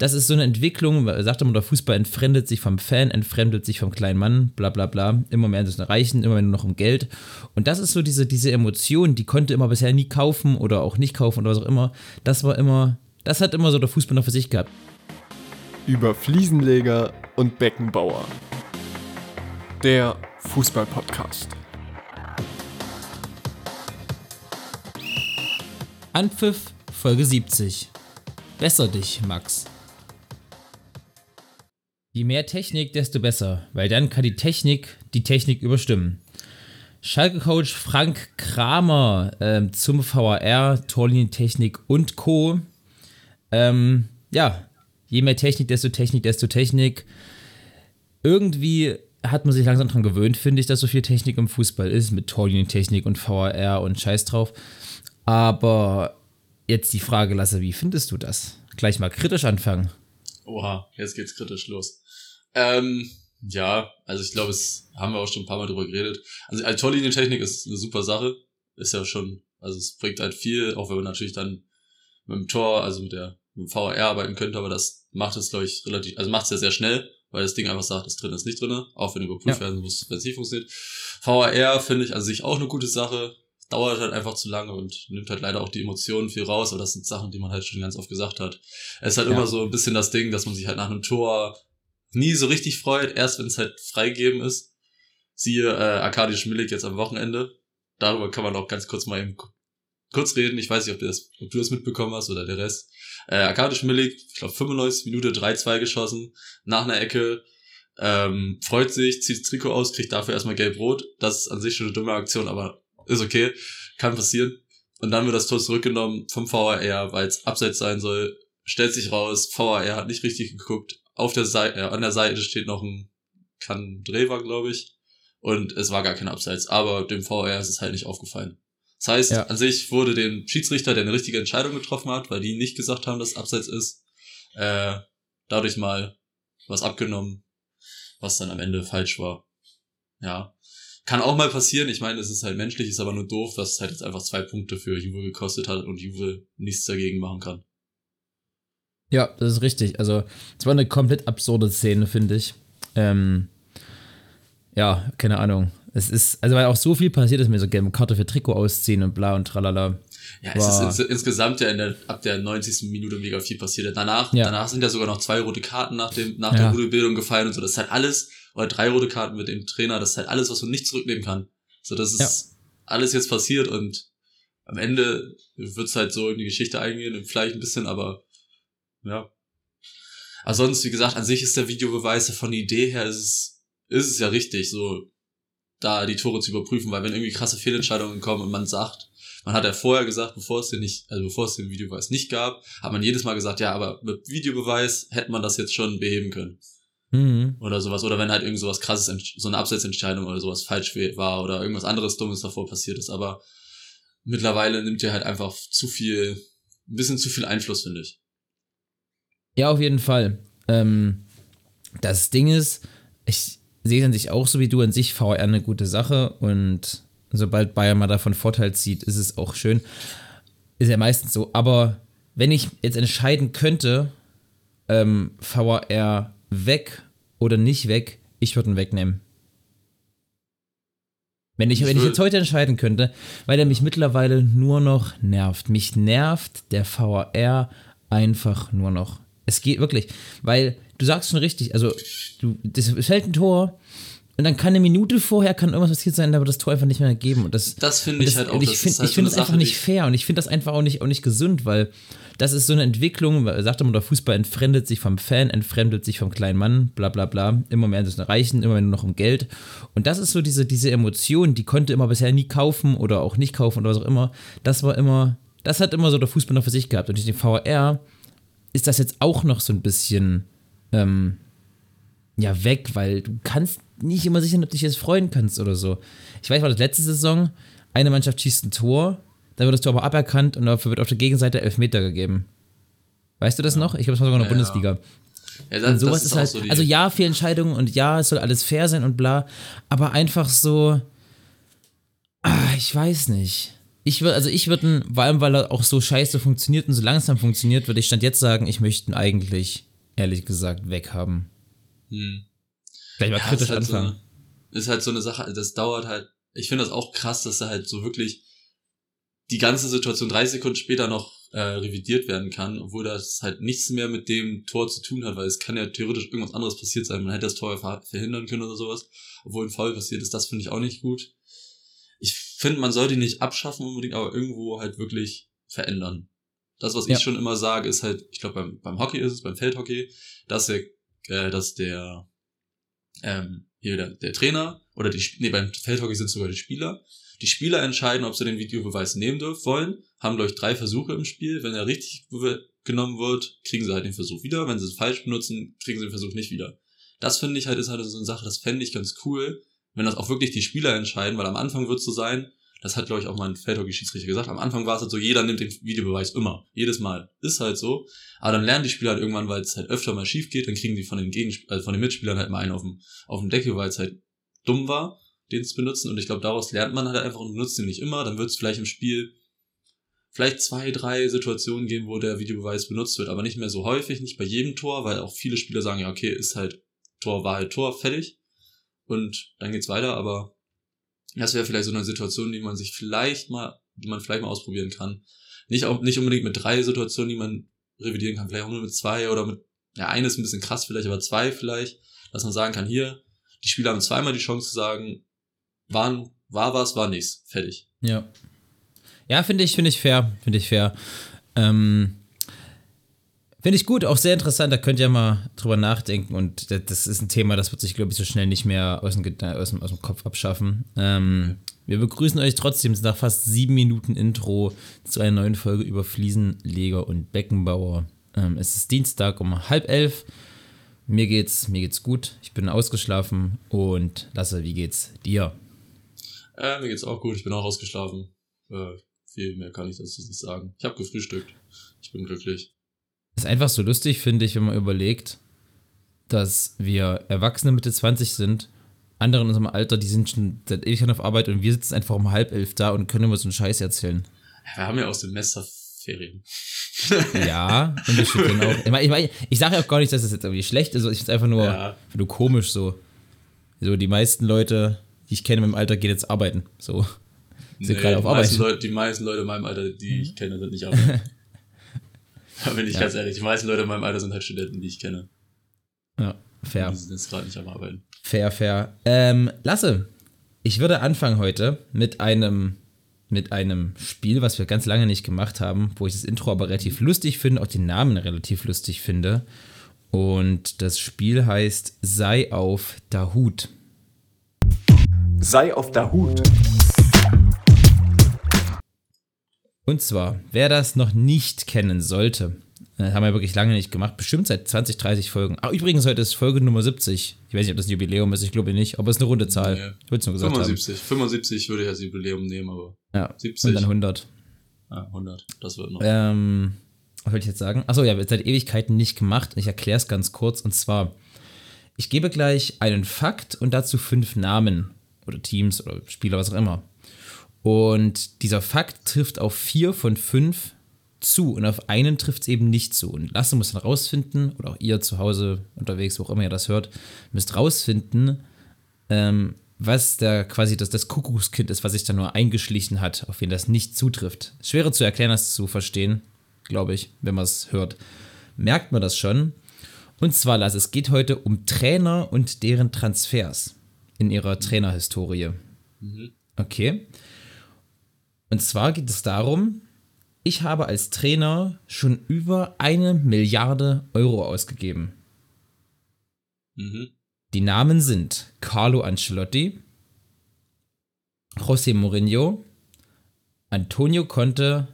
das ist so eine Entwicklung, sagt immer, der Fußball entfremdet sich vom Fan, entfremdet sich vom kleinen Mann, bla bla bla. Immer mehr das Reichen, immer mehr nur noch um Geld. Und das ist so diese, diese Emotion, die konnte immer bisher nie kaufen oder auch nicht kaufen oder was auch immer. Das war immer, das hat immer so der Fußball noch für sich gehabt. Über Fliesenleger und Beckenbauer. Der Fußball-Podcast. Anpfiff, Folge 70. Besser dich, Max. Je mehr Technik, desto besser, weil dann kann die Technik die Technik überstimmen. Schalke-Coach Frank Kramer ähm, zum VAR, Torlinientechnik und Co. Ähm, ja, je mehr Technik, desto Technik, desto Technik. Irgendwie hat man sich langsam daran gewöhnt, finde ich, dass so viel Technik im Fußball ist, mit Torlinientechnik und VAR und Scheiß drauf. Aber jetzt die Frage, Lasse, wie findest du das? Gleich mal kritisch anfangen. Oha, jetzt geht's kritisch los. Ähm, ja, also ich glaube, es haben wir auch schon ein paar Mal drüber geredet. Also, also Torlinientechnik ist eine super Sache. Ist ja schon, also es bringt halt viel, auch wenn man natürlich dann mit dem Tor, also mit der mit dem VAR arbeiten könnte, aber das macht es, glaube ich, relativ, also macht es ja sehr schnell, weil das Ding einfach sagt, das drin ist nicht drin, auch wenn überprüft ja. werden muss, wenn es nicht funktioniert. VAR finde ich also sich auch eine gute Sache, dauert halt einfach zu lange und nimmt halt leider auch die Emotionen viel raus, aber das sind Sachen, die man halt schon ganz oft gesagt hat. Es ist halt ja. immer so ein bisschen das Ding, dass man sich halt nach einem Tor nie so richtig freut, erst wenn es halt freigegeben ist. Siehe äh, Arkadi Schmillig jetzt am Wochenende. Darüber kann man auch ganz kurz mal eben kurz reden. Ich weiß nicht, ob du das, ob du das mitbekommen hast oder der Rest. Äh, Arkadi Schmillig, ich glaube 95 Minute 3-2 geschossen, nach einer Ecke, ähm, freut sich, zieht das Trikot aus, kriegt dafür erstmal gelb-rot. Das ist an sich schon eine dumme Aktion, aber ist okay, kann passieren. Und dann wird das Tor zurückgenommen vom VAR, weil es abseits sein soll. Stellt sich raus, VAR hat nicht richtig geguckt. Auf der Seite, äh, an der Seite steht noch ein Kandreva, glaube ich. Und es war gar kein Abseits. Aber dem VAR ist es halt nicht aufgefallen. Das heißt, ja. an sich wurde dem Schiedsrichter, der eine richtige Entscheidung getroffen hat, weil die nicht gesagt haben, dass es Abseits ist, äh, dadurch mal was abgenommen, was dann am Ende falsch war. Ja. Kann auch mal passieren. Ich meine, es ist halt menschlich, ist aber nur doof, dass es halt jetzt einfach zwei Punkte für Juve gekostet hat und Juve nichts dagegen machen kann. Ja, das ist richtig. Also, es war eine komplett absurde Szene, finde ich. Ähm, ja, keine Ahnung. Es ist, also weil auch so viel passiert ist mir so gelbe Karte für Trikot ausziehen und bla und tralala. Ja, es ist ins, insgesamt ja in der, ab der 90. Minute mega viel passiert. Danach, ja. danach sind ja sogar noch zwei rote Karten nach dem, nach ja. der Rudelbildung gefallen und so. Das ist halt alles oder drei rote Karten mit dem Trainer, das ist halt alles, was man nicht zurücknehmen kann. So, das ist ja. alles jetzt passiert und am Ende wird's halt so in die Geschichte eingehen, vielleicht ein bisschen, aber ja. Aber sonst, wie gesagt, an sich ist der Videobeweis von der Idee her ist es, ist es ja richtig, so da die Tore zu überprüfen, weil wenn irgendwie krasse Fehlentscheidungen kommen und man sagt, man hat ja vorher gesagt, bevor es den nicht, also bevor es den Videobeweis nicht gab, hat man jedes Mal gesagt, ja, aber mit Videobeweis hätte man das jetzt schon beheben können. Mhm. Oder sowas. Oder wenn halt irgend sowas krasses, so eine Abseitsentscheidung oder sowas falsch war oder irgendwas anderes Dummes davor passiert ist. Aber mittlerweile nimmt ihr halt einfach zu viel, ein bisschen zu viel Einfluss, finde ich. Ja, auf jeden Fall. Ähm, das Ding ist, ich sehe an sich auch so wie du an sich VR eine gute Sache und sobald Bayern mal davon Vorteil zieht, ist es auch schön. Ist ja meistens so. Aber wenn ich jetzt entscheiden könnte, ähm, VR weg oder nicht weg, ich würde ihn wegnehmen. Wenn ich, wenn ich jetzt heute entscheiden könnte, weil er mich mittlerweile nur noch nervt. Mich nervt der VAR einfach nur noch. Es geht wirklich, weil du sagst schon richtig, also du, das fällt ein Tor und dann kann eine Minute vorher kann irgendwas passiert sein, aber das Tor einfach nicht mehr geben. Und das, das finde ich das, halt auch. Ich finde halt so das einfach nicht fair und ich finde das einfach auch nicht, auch nicht gesund, weil das ist so eine Entwicklung, sagt immer, der Fußball entfremdet sich vom Fan, entfremdet sich vom kleinen Mann, bla bla bla. Immer mehr das Reichen, immer mehr nur noch um Geld. Und das ist so diese, diese Emotion, die konnte immer bisher nie kaufen oder auch nicht kaufen oder was auch immer. Das war immer, das hat immer so der Fußball noch für sich gehabt. Und durch den VR ist das jetzt auch noch so ein bisschen ähm, ja weg, weil du kannst nicht immer sicher, ob du dich jetzt freuen kannst oder so. Ich weiß, war das letzte Saison, eine Mannschaft schießt ein Tor dann wird das Tor aber aberkannt und dafür wird auf der Gegenseite Elfmeter gegeben. Weißt du das ja. noch? Ich glaube, das war sogar noch ja, Bundesliga. Ja, das, und sowas ist, ist halt, so also ja, Fehlentscheidungen und ja, es soll alles fair sein und bla, aber einfach so, ah, ich weiß nicht. Ich würde, also ich würde, vor allem weil er auch so scheiße funktioniert und so langsam funktioniert, würde ich stand jetzt sagen, ich möchte ihn eigentlich ehrlich gesagt, weghaben. Hm. Gleich mal Ja, kritisch ist halt anfangen. So, ist halt so eine Sache, das dauert halt. Ich finde das auch krass, dass da halt so wirklich die ganze Situation 30 Sekunden später noch äh, revidiert werden kann, obwohl das halt nichts mehr mit dem Tor zu tun hat, weil es kann ja theoretisch irgendwas anderes passiert sein. Man hätte das Tor ver verhindern können oder sowas, obwohl ein Foul passiert ist. Das finde ich auch nicht gut. Ich finde, man sollte ihn nicht abschaffen unbedingt, aber irgendwo halt wirklich verändern. Das, was Ja. ich schon immer sage, ist halt, ich glaube beim, beim Hockey ist es, beim Feldhockey, dass der, äh, dass der ähm, hier der, der Trainer oder die nee, beim Feldhockey sind sogar die Spieler. Die Spieler entscheiden, ob sie den Videobeweis nehmen dürfen wollen, haben glaube ich drei Versuche im Spiel. Wenn er richtig genommen wird, kriegen sie halt den Versuch wieder. Wenn sie es falsch benutzen, kriegen sie den Versuch nicht wieder. Das finde ich halt ist halt so eine Sache, das fände ich ganz cool, wenn das auch wirklich die Spieler entscheiden, weil am Anfang wird es so sein, das hat glaube ich auch mein Feldhockey-Schiedsrichter gesagt, am Anfang war es halt so, jeder nimmt den Videobeweis immer, jedes Mal. Ist halt so. Aber dann lernen die Spieler halt irgendwann, weil es halt öfter mal schief geht, dann kriegen die von den Gegensp also von den Mitspielern halt mal einen auf dem, auf dem Deckel, weil es halt dumm war, den zu benutzen. Und ich glaube, daraus lernt man halt einfach und benutzt den nicht immer. Dann wird es vielleicht im Spiel vielleicht zwei, drei Situationen geben, wo der Videobeweis benutzt wird, aber nicht mehr so häufig, nicht bei jedem Tor, weil auch viele Spieler sagen, ja, okay, ist halt Tor, war halt Tor, fertig. Und dann geht's weiter, aber das wäre vielleicht so eine Situation, die man sich vielleicht mal, die man vielleicht mal ausprobieren kann. Nicht auch, nicht unbedingt mit drei Situationen, die man revidieren kann, vielleicht auch nur mit zwei oder mit, ja, eine ist ein bisschen krass vielleicht, aber zwei vielleicht, dass man sagen kann, hier, die Spieler haben zweimal die Chance zu sagen, waren, war was, war nichts, fertig. Ja. Ja, finde ich, finde ich fair, finde ich fair. Ähm, finde ich gut, auch sehr interessant, da könnt ihr mal drüber nachdenken und das- ist ein Thema, das wird sich, glaube ich, so schnell nicht mehr aus dem, aus dem, aus dem Kopf abschaffen. Ähm, wir begrüßen euch trotzdem nach fast sieben Minuten Intro zu einer neuen Folge über Fliesenleger und Beckenbauer. Ähm, es ist Dienstag um halb elf. Mir geht's, mir geht's gut. Ich bin ausgeschlafen und Lasse, wie geht's dir? Äh, mir geht's auch gut, ich bin auch ausgeschlafen. Äh, viel mehr kann ich dazu nicht sagen. Ich habe gefrühstückt. Ich bin glücklich. Ist einfach so lustig, finde ich, wenn man überlegt, dass wir Erwachsene Mitte 20 sind, andere in unserem Alter, die sind schon seit Ewigkeiten auf Arbeit und wir sitzen einfach um halb elf da und können immer so einen Scheiß erzählen. Wir haben ja aus Semesterferien. Ja, und wir schütteln auch. Ich, meine, ich, ich sage ja auch gar nicht, dass das jetzt irgendwie schlecht ist, ich finde es einfach nur, Ja. nur komisch so. So, die meisten Leute, die ich kenne in meinem Alter, gehen jetzt arbeiten. So. Sind gerade auf die, meisten Arbeit. Leute, die meisten Leute in meinem Alter, die ich kenne, sind nicht arbeiten. da bin ich Ja. ganz ehrlich. Die meisten Leute in meinem Alter sind halt Studenten, die ich kenne. Ja, fair. Die sind jetzt gerade nicht am Arbeiten. Fair, fair. Ähm, Lasse, ich würde anfangen heute mit einem, mit einem Spiel, was wir ganz lange nicht gemacht haben, wo ich das Intro aber relativ lustig finde, auch den Namen relativ lustig finde. Und das Spiel heißt Sei auf Dahut. Sei auf der Hut. Und zwar, wer das noch nicht kennen sollte, äh, haben wir wirklich lange nicht gemacht, bestimmt seit 20, 30 Folgen. Ah, übrigens, heute ist Folge Nummer 70. Ich weiß nicht, ob das ein Jubiläum ist, ich glaube nicht, aber es ist eine runde Zahl. Nee. Ich würde es nur gesagt 75. 75 würde ich als Jubiläum nehmen, aber haben. Ja, 70. und dann 100. ah, 100. Das wird noch. Ähm, was wollte ich jetzt sagen? Achso, ja, wird seit Ewigkeiten nicht gemacht. Ich erkläre es ganz kurz. Und zwar, ich gebe gleich einen Fakt und dazu fünf Namen oder Teams oder Spieler, was auch immer. Und dieser Fakt trifft auf vier von fünf zu und auf einen trifft es eben nicht zu. Und Lasse muss dann rausfinden, oder auch ihr zu Hause unterwegs, wo auch immer ihr das hört, müsst rausfinden, ähm, was der quasi das, das Kuckuckskind ist, was sich da nur eingeschlichen hat, auf wen das nicht zutrifft. Schwerer zu erklären, das zu verstehen, glaube ich, wenn man es hört. Merkt man das schon. Und zwar, Lasse, es geht heute um Trainer und deren Transfers in ihrer Trainerhistorie. Mhm. Okay. Und zwar geht es darum, ich habe als Trainer schon über eine Milliarde Euro ausgegeben. Mhm. Die Namen sind Carlo Ancelotti, José Mourinho, Antonio Conte,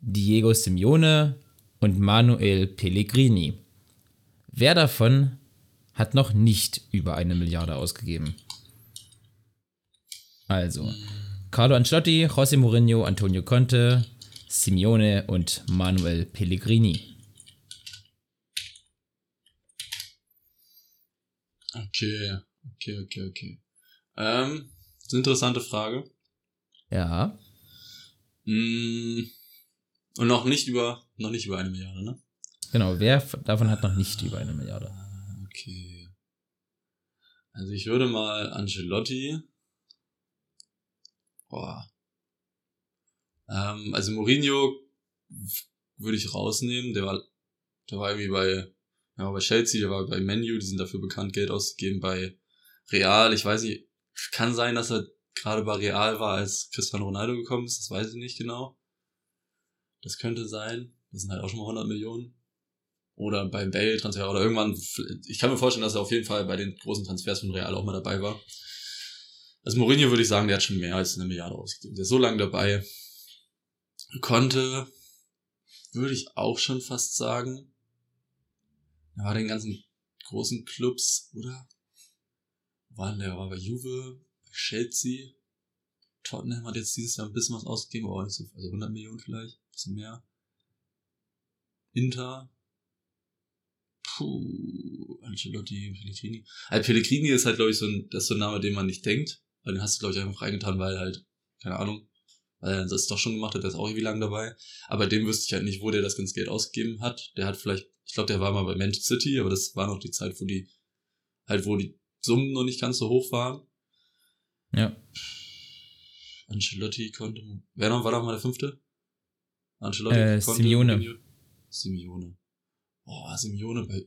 Diego Simeone und Manuel Pellegrini. Wer davon hat noch nicht über eine Milliarde ausgegeben? Also, Carlo Ancelotti, José Mourinho, Antonio Conte, Simeone und Manuel Pellegrini. Okay, okay, okay, okay. Ähm, das ist eine interessante Frage. Ja, Mm, und noch nicht über, noch nicht über eine Milliarde, ne? Genau, wer davon hat noch nicht über eine Milliarde? Okay. Also ich würde mal Ancelotti. Boah. Ähm, also Mourinho würde ich rausnehmen. Der war, der war irgendwie bei, ja, bei Chelsea, der war bei Menu, die sind dafür bekannt, Geld auszugeben. Bei Real, ich weiß nicht, kann sein, dass er gerade bei Real war, als Cristiano Ronaldo gekommen ist, das weiß ich nicht genau. Das könnte sein. Das sind halt auch schon mal 100 Millionen oder beim Bale-Transfer oder irgendwann, ich kann mir vorstellen, dass er auf jeden Fall bei den großen Transfers von Real auch mal dabei war. Also Mourinho würde ich sagen, der hat schon mehr als eine Milliarde ausgegeben. Der ist so lange dabei. Konnte, würde ich auch schon fast sagen. Er war den ganzen großen Clubs, oder? War der, war bei Juve, bei Chelsea. Tottenham hat jetzt dieses Jahr ein bisschen was ausgegeben, aber auch nicht so, also 100 Millionen vielleicht, ein bisschen mehr. Inter, Puh, Ancelotti, Pellegrini. Also Pellegrini ist halt, glaube ich, so ein, das ist so ein Name, den man nicht denkt. Weil den hast du, glaube ich, einfach reingetan, weil halt, keine Ahnung, weil er das doch schon gemacht hat, der ist auch irgendwie lang dabei. Aber dem wüsste ich halt nicht, wo der das ganze Geld ausgegeben hat. Der hat vielleicht, ich glaube, der war mal bei Manchester City, aber das war noch die Zeit, wo die, halt, wo die Summen noch nicht ganz so hoch waren. Ja. Ancelotti konnte, wer noch, war noch mal der fünfte? Ancelotti Äh, Simeone. Mourinho. Simeone. Boah, Simeone bei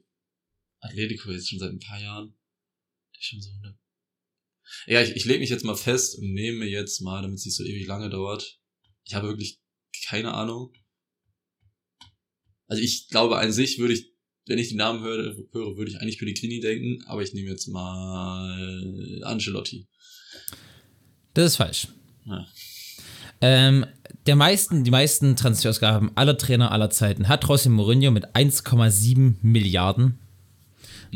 Atletico jetzt schon seit ein paar Jahren. Der ist schon so eine. Ja, ich, ich lege mich jetzt mal fest und nehme jetzt mal, damit es nicht so ewig lange dauert. Ich habe wirklich keine Ahnung. Also ich glaube an sich würde ich, wenn ich die Namen höre, höre würde ich eigentlich Pellegrini denken, aber ich nehme jetzt mal Ancelotti. Das ist falsch. Ja. Ähm, der meisten, die meisten Transferausgaben aller Trainer aller Zeiten hat José Mourinho mit 1,7 Milliarden.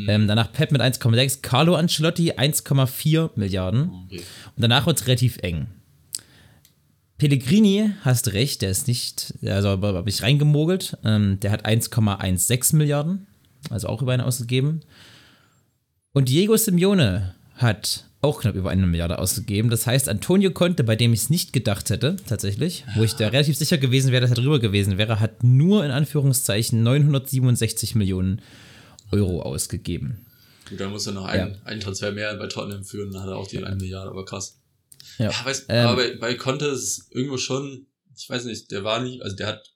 Ähm, danach Pep mit 1,6, Carlo Ancelotti 1,4 Milliarden. Okay. Und danach wird es relativ eng. Pellegrini, hast recht, der ist nicht, also habe ich reingemogelt. Ähm, der hat 1,16 Milliarden, also auch über eine ausgegeben. Und Diego Simeone hat auch knapp über eine Milliarde ausgegeben. Das heißt, Antonio Conte, bei dem ich es nicht gedacht hätte, tatsächlich, wo ich da relativ sicher gewesen wäre, dass er drüber gewesen wäre, hat nur in Anführungszeichen 967 Millionen Euro ausgegeben. Gut, dann muss er noch einen, einen Transfer mehr bei Tottenham führen, dann hat er auch die 1 Milliarde, aber krass. Ja. Ja, weiß, Ähm, aber bei, bei Conte ist es irgendwo schon, ich weiß nicht, der war nicht, also der hat,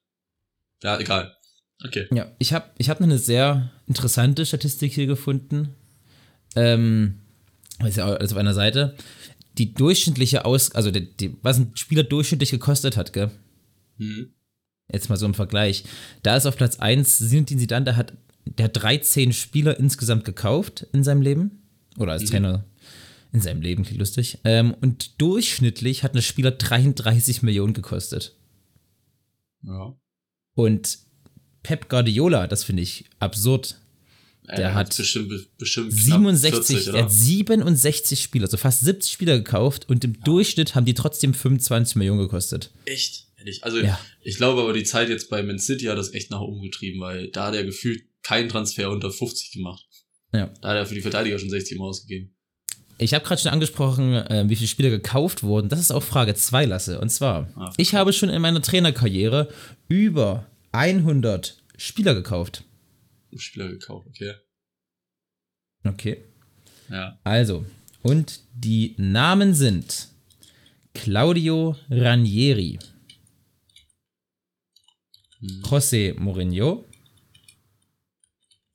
ja, egal. Okay. Ja, ich habe ich hab eine sehr interessante Statistik hier gefunden. Ähm, ist ja alles auf einer Seite. Die durchschnittliche Aus, also die, die, was ein Spieler durchschnittlich gekostet hat, gell? Hm. Jetzt mal so im Vergleich. Da ist auf Platz 1 Zinedine Zidane, der hat, der hat 13 Spieler insgesamt gekauft in seinem Leben. Oder als Mhm. Trainer in seinem Leben, klingt lustig. Ähm, und durchschnittlich hat ein Spieler 33 Millionen gekostet. Ja. Und Pep Guardiola, das finde ich absurd. Er Der hat bestimmt, bestimmt knapp 67, 40, er oder? hat 67 Spieler, also fast 70 Spieler gekauft und im Durchschnitt haben die trotzdem 25 Millionen gekostet. Echt? Also, Ja. ich glaube aber die Zeit jetzt bei Man City hat das echt nach oben getrieben, weil da hat er gefühlt keinen Transfer unter 50 gemacht. Ja. Da hat er für die Verteidiger schon 60 Mal ausgegeben. Ich habe gerade schon angesprochen, äh, wie viele Spieler gekauft wurden. Das ist auch Frage 2, Lasse. Und zwar, Ah, ich habe schon in meiner Trainerkarriere über 100 Spieler gekauft. Spieler gekauft, okay. Okay. Ja. Also, und die Namen sind Claudio Ranieri, Hm. José Mourinho,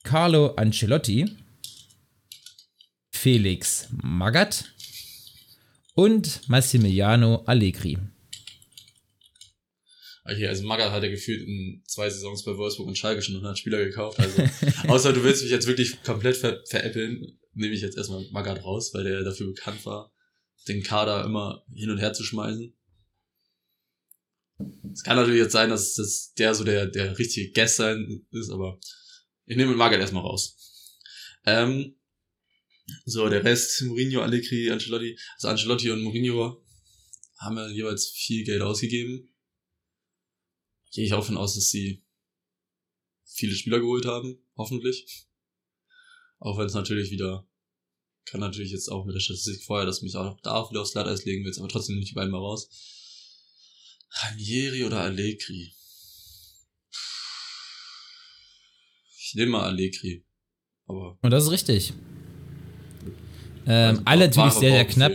Carlo Ancelotti, Felix Magath und Massimiliano Allegri. Okay, also Magath hat er gefühlt in zwei Saisons bei Wolfsburg und Schalke schon 100 Spieler gekauft. Also, außer du willst mich jetzt wirklich komplett ver veräppeln, nehme ich jetzt erstmal Magath raus, weil der dafür bekannt war, den Kader immer hin und her zu schmeißen. Es kann natürlich jetzt sein, dass, dass der so der, der richtige Guest sein ist, aber ich nehme Magath erstmal raus. Ähm, so, der Rest, Mourinho, Allegri, Ancelotti, also Ancelotti und Mourinho haben ja jeweils viel Geld ausgegeben gehe ich auch von aus, dass sie viele Spieler geholt haben, hoffentlich. Auch wenn es natürlich wieder, kann natürlich jetzt auch mit der Statistik vorher, dass mich auch da wieder aufs Glatteis legen willst, aber trotzdem nicht die beiden mal raus. Ranieri oder Allegri? Nehme mal Allegri. Aber Und das ist richtig. Ähm, Also, alle natürlich sehr, sehr knapp.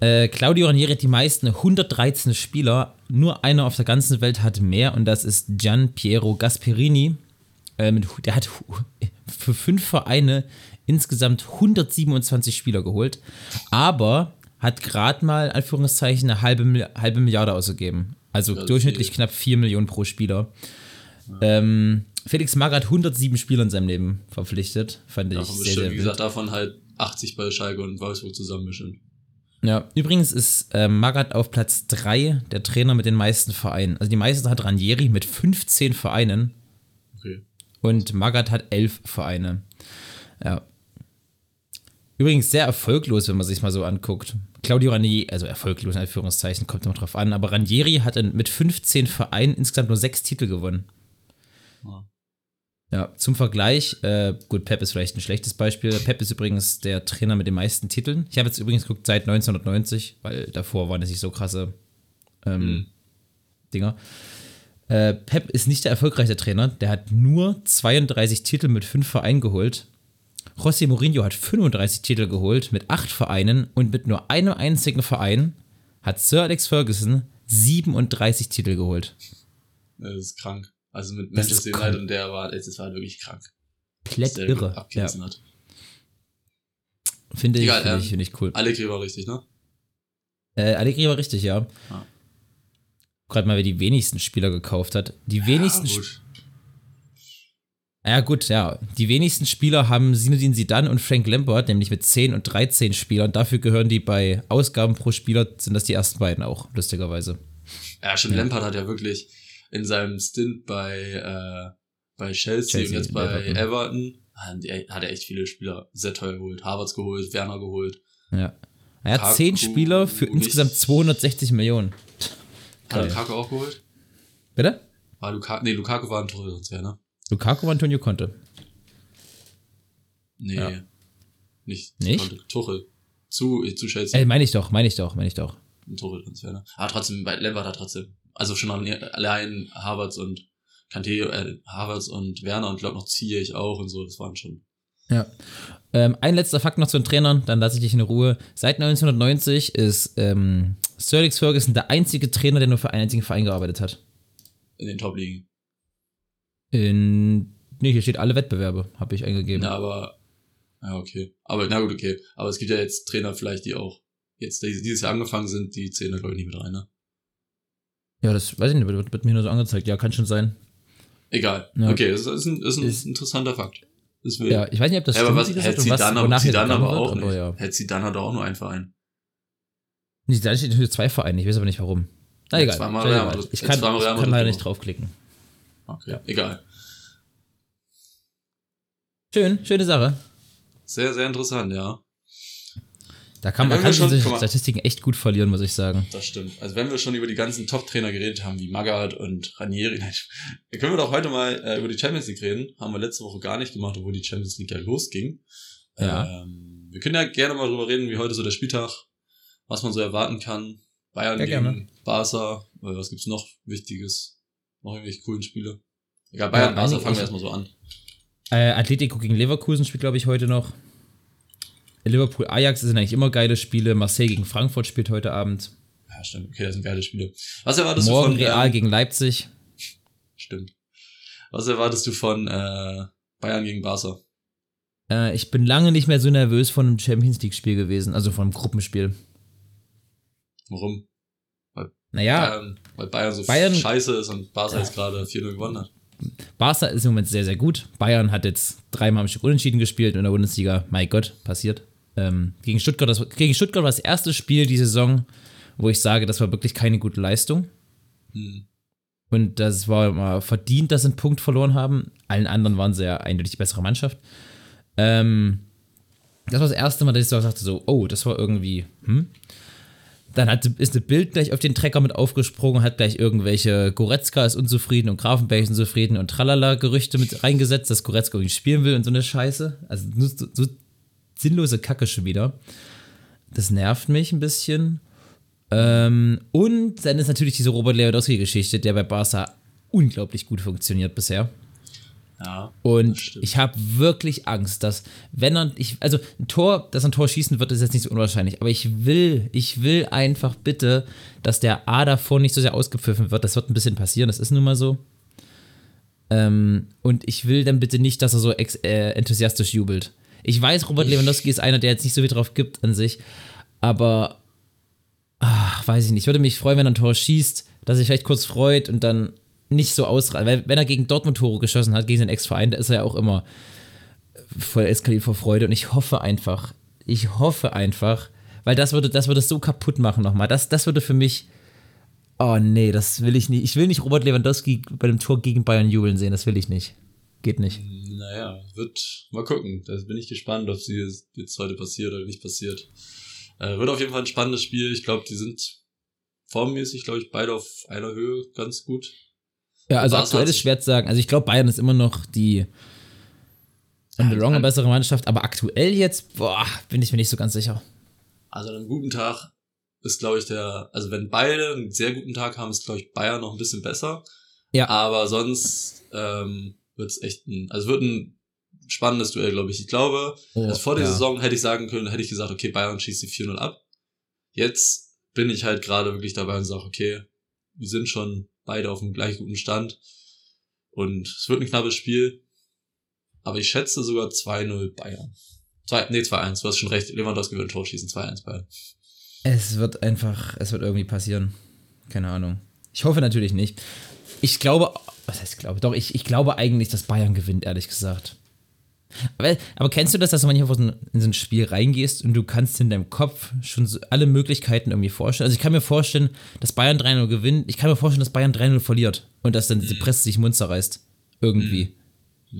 Äh, Claudio Ranieri hat die meisten, 113 Spieler. Nur einer auf der ganzen Welt hat mehr und das ist Gian Piero Gasperini. Äh, mit, der hat für fünf Vereine insgesamt 127 Spieler geholt, aber hat gerade mal, Anführungszeichen, eine halbe, halbe Milliarde ausgegeben. Also Ja, durchschnittlich knapp 4 Millionen pro Spieler. Ähm, Felix Magath hat 107 Spieler in seinem Leben verpflichtet. Fand ich davon sehr, bestimmt, sehr wie gesagt, davon halt 80 bei Schalke und Wolfsburg zusammenmischen. Ja, übrigens ist äh, Magath auf Platz 3 der Trainer mit den meisten Vereinen. Also die meisten hat Ranieri mit 15 Vereinen Okay. und Magath hat 11 Vereine. Ja. Übrigens sehr erfolglos, wenn man sich mal so anguckt. Claudio Ranieri, also erfolglos in Anführungszeichen, kommt immer drauf an, aber Ranieri hat mit 15 Vereinen insgesamt nur 6 Titel gewonnen. Ja. Ja, zum Vergleich, äh, gut, Pep ist vielleicht ein schlechtes Beispiel. Pep ist übrigens der Trainer mit den meisten Titeln. Ich habe jetzt übrigens geguckt seit 1990, weil davor waren es nicht so krasse ähm, Mhm. Dinger. Äh, Pep ist nicht der erfolgreiche Trainer, der hat nur 32 Titel mit fünf Vereinen geholt. José Mourinho hat 35 Titel geholt mit acht Vereinen und mit nur einem einzigen Verein hat Sir Alex Ferguson 37 Titel geholt. Das ist krank. Also mit Das Manchester United krank. und der war, das war halt wirklich krank. Komplett irre. Ja, abgerissen hat. finde ich, finde ähm, ich, finde ich cool. Allegri war richtig, ne? Äh, Allegri war richtig, ja. Ah. Gerade mal, wer die wenigsten Spieler gekauft hat. Die wenigsten. ja, gut. ja, gut, ja. Die wenigsten Spieler haben Zinedine Zidane und Frank Lampard, nämlich mit 10 und 13 Spielern. Dafür gehören die bei Ausgaben pro Spieler, sind das die ersten beiden auch, lustigerweise. Ja, schon Ja. Lampard hat ja wirklich in seinem Stint bei, äh, bei Chelsea, Chelsea, und jetzt bei Everton. Everton, hat er echt viele Spieler sehr teuer geholt. Harvards geholt, Werner geholt. Ja. Er hat Lukaku 10 Spieler für insgesamt 260 Millionen. Hat. Lukaku auch geholt? Bitte? War Lukaku, nee, Lukaku war ein Torhüter, ne? Lukaku Antonio Conte. Nee. Ja. Nicht. Nicht? Konnte- Tuchel. Zu, zu Chelsea. Ey, meine ich doch, meine ich doch, meine ich doch. ein Torhüter-Transfer, ne? Aber trotzdem, bei Lampard hat trotzdem. Also schon allein- Harvards und Kanté, äh, Harvards und Werner und glaube noch Ziyech auch und so, das waren schon. Ja. Ähm, ein letzter Fakt noch zu den Trainern, dann lasse ich dich in Ruhe. Seit 1990 ist ähm, Sir Alex Ferguson der einzige Trainer, der nur für einen einzigen Verein gearbeitet hat. in den Top-Ligen. In, nee, hier steht alle Wettbewerbe, habe ich eingegeben. Ja, aber, ja, okay. Aber, na gut, okay. Aber es gibt ja jetzt Trainer vielleicht, die auch jetzt die dieses Jahr angefangen sind, die zählen da glaube ich nicht mit rein, ne? Ja, das weiß ich nicht, wird, wird mir nur so angezeigt. Ja, kann schon sein. Egal. Ja. Okay, das ist ein, ist ein Ist- interessanter Fakt. Das. Ja, ich weiß nicht, ob das ja, aber was gesagt, hätte sie was- dann, wonach sie dann aber wird, auch nicht. aber ja. Hätte sie dann hat auch nur einen Verein. Nee, da steht nur zwei Vereine, ich weiß aber nicht warum. Na Ja, egal. zweimal ja Real. Madrid- Ich ja, kann, zweimal Real kann leider nicht draufklicken. Okay, egal. Schön, schöne Sache. Sehr, sehr interessant, ja. Da kann man kann schon- mal. Statistiken echt gut verlieren, muss ich sagen. Das stimmt. Also wenn wir schon über die ganzen Top-Trainer geredet haben, wie Magath und Ranieri, nein, dann können wir doch heute mal äh, über die Champions League reden. Haben wir letzte Woche gar nicht gemacht, obwohl die Champions League ja losging. Ja. Ähm, wir können ja gerne mal drüber reden, wie heute so der Spieltag, was man so erwarten kann. Bayern Ja, gegen gerne. Barca, äh, was gibt's noch Wichtiges? Noch irgendwelche coolen Spiele? Egal, Bayern, Ja, Barca, fangen wir erstmal so an. Äh, Atletico gegen Leverkusen spielt, glaube ich, heute noch. Liverpool Ajax sind eigentlich immer geile Spiele. Marseille gegen Frankfurt spielt heute Abend. Ja, stimmt. Okay, das sind geile Spiele. Was erwartest Morgen du von Real ähm, gegen Leipzig. Stimmt. Was erwartest du von äh, Bayern gegen Barca? Äh, ich bin lange nicht mehr so nervös von einem Champions League-Spiel gewesen, also von einem Gruppenspiel. Warum? Naja, Bayern, weil Bayern so Bayern- scheiße ist und Barca jetzt gerade 4-0 gewonnen hat. Barca ist im Moment sehr, sehr gut. Bayern hat jetzt dreimal am Stück unentschieden gespielt in der Bundesliga. Mein Gott, passiert. Ähm, gegen, Stuttgart, das, gegen Stuttgart war das erste Spiel die Saison, wo ich sage, das war wirklich keine gute Leistung. Hm. Und das war mal verdient, dass sie einen Punkt verloren haben. Allen anderen waren sie ja eindeutig die bessere Mannschaft. Ähm, das war das erste Mal, dass ich so sagte, so, oh, das war irgendwie, hm? Dann hat, ist eine Bild gleich auf den Trecker mit aufgesprungen, hat gleich irgendwelche Goretzka ist unzufrieden und Grafenberg ist unzufrieden und Tralala-Gerüchte mit reingesetzt, dass Goretzka irgendwie spielen will und so eine Scheiße. Also so, so sinnlose Kacke schon wieder. Das nervt mich ein bisschen. Ähm, und dann ist natürlich diese Robert Lewandowski-Geschichte, der bei Barca unglaublich gut funktioniert bisher. Ja. Und ich habe wirklich Angst, dass, wenn er, ich, also ein Tor, dass ein Tor schießen wird, ist jetzt nicht so unwahrscheinlich. Aber ich will, ich will einfach bitte, dass der A davor nicht so sehr ausgepfiffen wird. Das wird ein bisschen passieren, das ist nun mal so. Ähm, und ich will dann bitte nicht, dass er so ex, äh, enthusiastisch jubelt. Ich weiß, Robert Lewandowski ist einer, der jetzt nicht so viel drauf gibt an sich, aber ach, weiß ich nicht. Ich würde mich freuen, wenn er ein Tor schießt, dass er sich vielleicht kurz freut und dann nicht so ausreicht. Weil wenn er gegen Dortmund Tore geschossen hat, gegen seinen Ex-Verein, da ist er ja auch immer voll eskaliert vor Freude. Und ich hoffe einfach, ich hoffe einfach, weil das würde, das würde es so kaputt machen nochmal. Das, das würde für mich. Oh nee, das will ich nicht. Ich will nicht Robert Lewandowski bei dem Tor gegen Bayern jubeln sehen. Das will ich nicht. Geht nicht. Naja, wird mal gucken. Da bin ich gespannt, ob sie jetzt heute passiert oder nicht passiert. Äh, wird auf jeden Fall ein spannendes Spiel. Ich glaube, die sind formmäßig, glaube ich, beide auf einer Höhe ganz gut. Ja, also Barca aktuell ist schwer zu sagen. Also ich glaube, Bayern ist immer noch die on the wrong eine bessere Mannschaft, aber aktuell jetzt, boah, bin ich mir nicht so ganz sicher. Also an einem guten Tag ist, glaube ich, der, also wenn beide einen sehr guten Tag haben, ist, glaube ich, Bayern noch ein bisschen besser. Ja. Aber sonst ähm, wird es echt ein, also wird ein spannendes Duell, glaube ich. Ich glaube, Oh, also vor der ja. Saison hätte ich sagen können, hätte ich gesagt, okay, Bayern schießt die 4-0 ab. Jetzt bin ich halt gerade wirklich dabei und sage, okay, wir sind schon beide auf einem gleich guten Stand. Und es wird ein knappes Spiel. Aber ich schätze sogar 2-0 Bayern. Zwei, nee, 2-1, du hast schon recht. Lewandowski wird ein Tor schießen, 2-1 Bayern. Es wird einfach, es wird irgendwie passieren. Keine Ahnung. Ich hoffe natürlich nicht. Ich glaube, was heißt glaube? Doch, ich, ich glaube eigentlich, dass Bayern gewinnt, ehrlich gesagt. Aber, aber kennst du das, dass du manchmal in so ein- in so ein Spiel reingehst und du kannst in deinem Kopf schon so alle Möglichkeiten irgendwie vorstellen? Also ich kann mir vorstellen, dass Bayern 3-0 gewinnt. Ich kann mir vorstellen, dass Bayern 3-0 verliert und dass dann die Presse sich den Mund zerreißt. Irgendwie.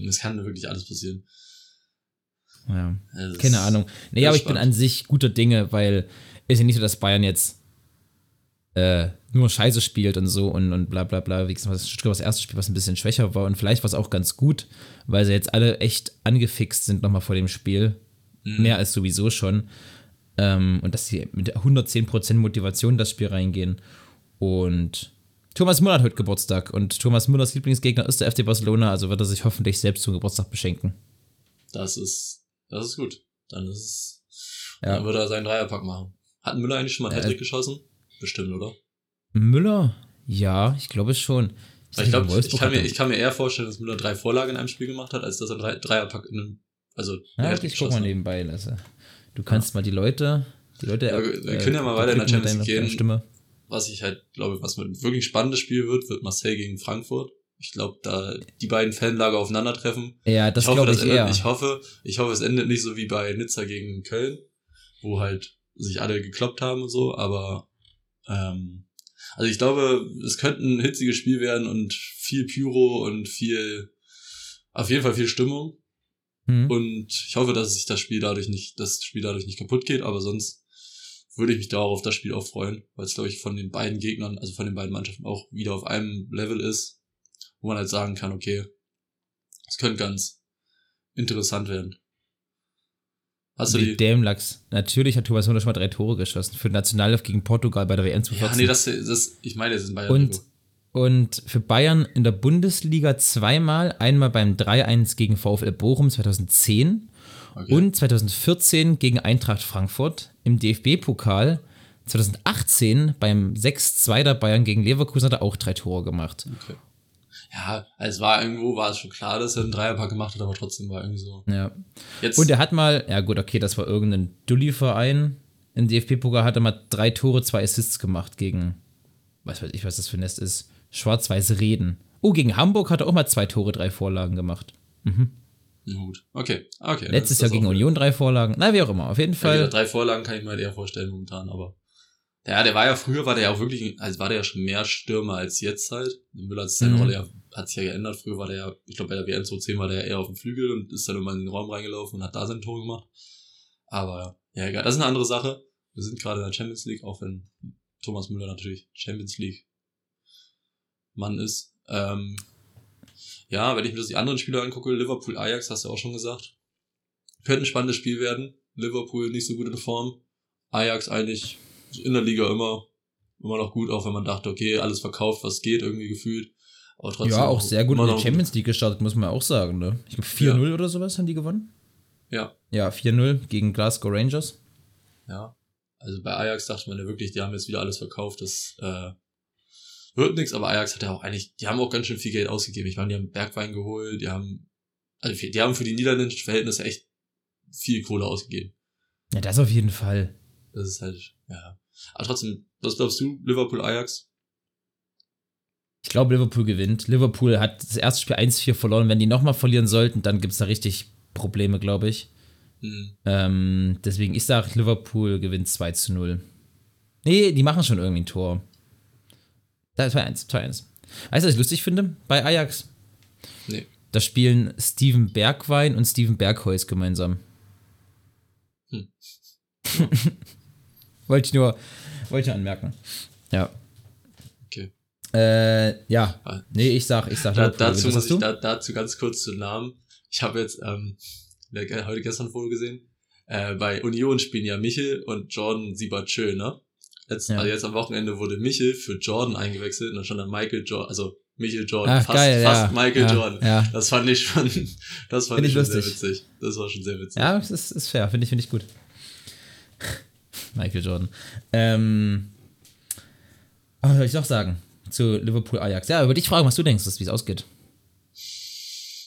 Es kann wirklich alles passieren. Ja. Also Keine Ahnung. Nee, aber ich bin an sich guter Dinge, weil ist ja nicht so, dass Bayern jetzt äh, nur Scheiße spielt und so und, und bla bla bla. Wie gesagt, das das erste Spiel, was ein bisschen schwächer war und vielleicht war es auch ganz gut, weil sie jetzt alle echt angefixt sind nochmal vor dem Spiel. Mhm. Mehr als sowieso schon. Ähm, und dass sie mit 110% Motivation in das Spiel reingehen. Und Thomas Müller hat heute Geburtstag und Thomas Müllers Lieblingsgegner ist der FC Barcelona, also wird er sich hoffentlich selbst zum Geburtstag beschenken. Das ist, das ist gut. Dann ist es, Ja. dann würde er seinen Dreierpack machen. Hat Müller eigentlich schon mal Ja, Hattrick geschossen? Bestimmt, oder? Müller? Ja, ich glaube schon. Weil ich glaube, ich, kann mir, ich kann mir eher vorstellen, dass Müller drei Vorlagen in einem Spiel gemacht hat, als dass er drei, Dreierpack in einem, also Ja, ich guck mal nebenbei, Lasse. Du kannst mal die Leute, die Leute. Ja, wir- wir können ja mal weiter in der Champions League gehen. Stimme. Was ich halt glaube, was mit wirklich ein spannendes Spiel wird, wird Marseille gegen Frankfurt. Ich glaube, da die beiden Fanlager aufeinandertreffen. Ja, das ich hoffe, glaube ich endet, eher. ich hoffe, ich hoffe, es endet nicht so wie bei Nizza gegen Köln, wo halt sich alle gekloppt haben und so, aber ähm, also ich glaube, es könnte ein hitziges Spiel werden und viel Pyro und viel, auf jeden Fall viel Stimmung. Hm. Und ich hoffe, dass sich das Spiel dadurch nicht, das Spiel dadurch nicht kaputt geht, aber sonst würde ich mich da auch auf das Spiel auch freuen, weil es, glaube ich, von den beiden Gegnern, also von den beiden Mannschaften auch wieder auf einem Level ist, wo man halt sagen kann, okay, es könnte ganz interessant werden. Hast du die? Dämlachs. Natürlich hat Thomas Müller schon mal drei Tore geschossen. Für Nationalelf gegen Portugal bei der WM 2014. Ja, nee, das, das, ich meine, das sind Bayern. und, und für Bayern in der Bundesliga zweimal. Einmal beim 3-1 gegen VfL Bochum 2010 okay. und 2014 gegen Eintracht Frankfurt. Im DFB-Pokal 2018 beim 6-2 der Bayern gegen Leverkusen hat er auch drei Tore gemacht. okay. Ja, es war irgendwo, war es schon klar, dass er einen Dreierpack gemacht hat, aber trotzdem war irgendwie so. Ja. Jetzt, Und er hat mal, ja gut, okay, das war irgendein Dulli-Verein. Im DFB-Pokal hat er mal drei Tore, zwei Assists gemacht gegen, was weiß ich, was das für ein Nest ist, Schwarz-Weiß Reden. Oh, gegen Hamburg hat er auch mal zwei Tore, drei Vorlagen gemacht. Na gut. Okay, okay. Letztes Jahr gegen Union drei Vorlagen. Na, wie auch immer, auf jeden Ja, Fall. drei Vorlagen kann ich mir halt eher vorstellen momentan, aber. Ja, der war ja früher, war der ja auch wirklich, also war der ja schon mehr Stürmer als jetzt halt. Müller hat seine Mhm. Rolle ja, hat sich ja geändert. Früher war der ja, ich glaube bei der WM 2010 war der ja eher auf dem Flügel und ist dann immer in den Raum reingelaufen und hat da sein Tor gemacht. Aber, ja, egal. Das ist eine andere Sache. Wir sind gerade in der Champions League, auch wenn Thomas Müller natürlich Champions League Mann ist. Ähm, ja, wenn ich mir das die anderen Spieler angucke, Liverpool, Ajax, hast du auch schon gesagt. Könnte ein spannendes Spiel werden. Liverpool nicht so gut in Form. Ajax eigentlich in der Liga immer, immer noch gut, auch wenn man dachte, okay, alles verkauft, was geht, irgendwie gefühlt. Aber trotzdem Ja, auch sehr gut in der Champions League gestartet, muss man auch sagen. Ne? Ich glaube 4-0 oder sowas haben die gewonnen. Ja, Ja, 4-0 gegen Glasgow Rangers. ja. Also bei Ajax dachte man ja wirklich, die haben jetzt wieder alles verkauft, das äh, wird nichts, aber Ajax hat ja auch eigentlich, die haben auch ganz schön viel Geld ausgegeben. Ich meine, die haben Bergwein geholt, die haben, also die haben für die niederländischen Verhältnisse echt viel Kohle ausgegeben. Ja, das auf jeden Fall. Das ist halt, ja. Aber trotzdem, was glaubst du, Liverpool, Ajax? Ich glaube, Liverpool gewinnt. Liverpool hat das erste Spiel 1-4 verloren. Wenn die nochmal verlieren sollten, dann gibt es da richtig Probleme, glaube ich. Hm. Ähm, deswegen, ich sage, Liverpool gewinnt 2 zu 0. Nee, die machen schon irgendwie ein Tor. Da ist 2-1, 2-1. Weißt du, was ich lustig finde? Bei Ajax. Nee. Da spielen Steven Bergwein und Steven Berghuis gemeinsam. Hm. wollte ich nur, wollte ich anmerken. Ja. Okay. Äh, ja. Ah. Nee, ich sag, ich sag Da, dazu muss ich da, dazu ganz kurz zu Namen. Ich habe jetzt ähm, heute gestern Foto gesehen. Äh, bei Union spielen ja Michel und Jordan Siebert schön, ne? Letzt, Ja. Also jetzt am Wochenende wurde Michel für Jordan eingewechselt und dann stand da Michael Jordan, also Michel Jordan, Ach, fast, geil, fast ja. Michael ja, Jordan. Ja, Das fand ich schon, das fand Find ich schon sehr lustig. witzig. Das war schon sehr witzig. ja das ist, ist fair. Finde ich, finde ich gut. Michael Jordan. Ähm, was soll ich noch sagen? Zu Liverpool Ajax. Ja, über dich fragen, was du denkst, wie es ausgeht.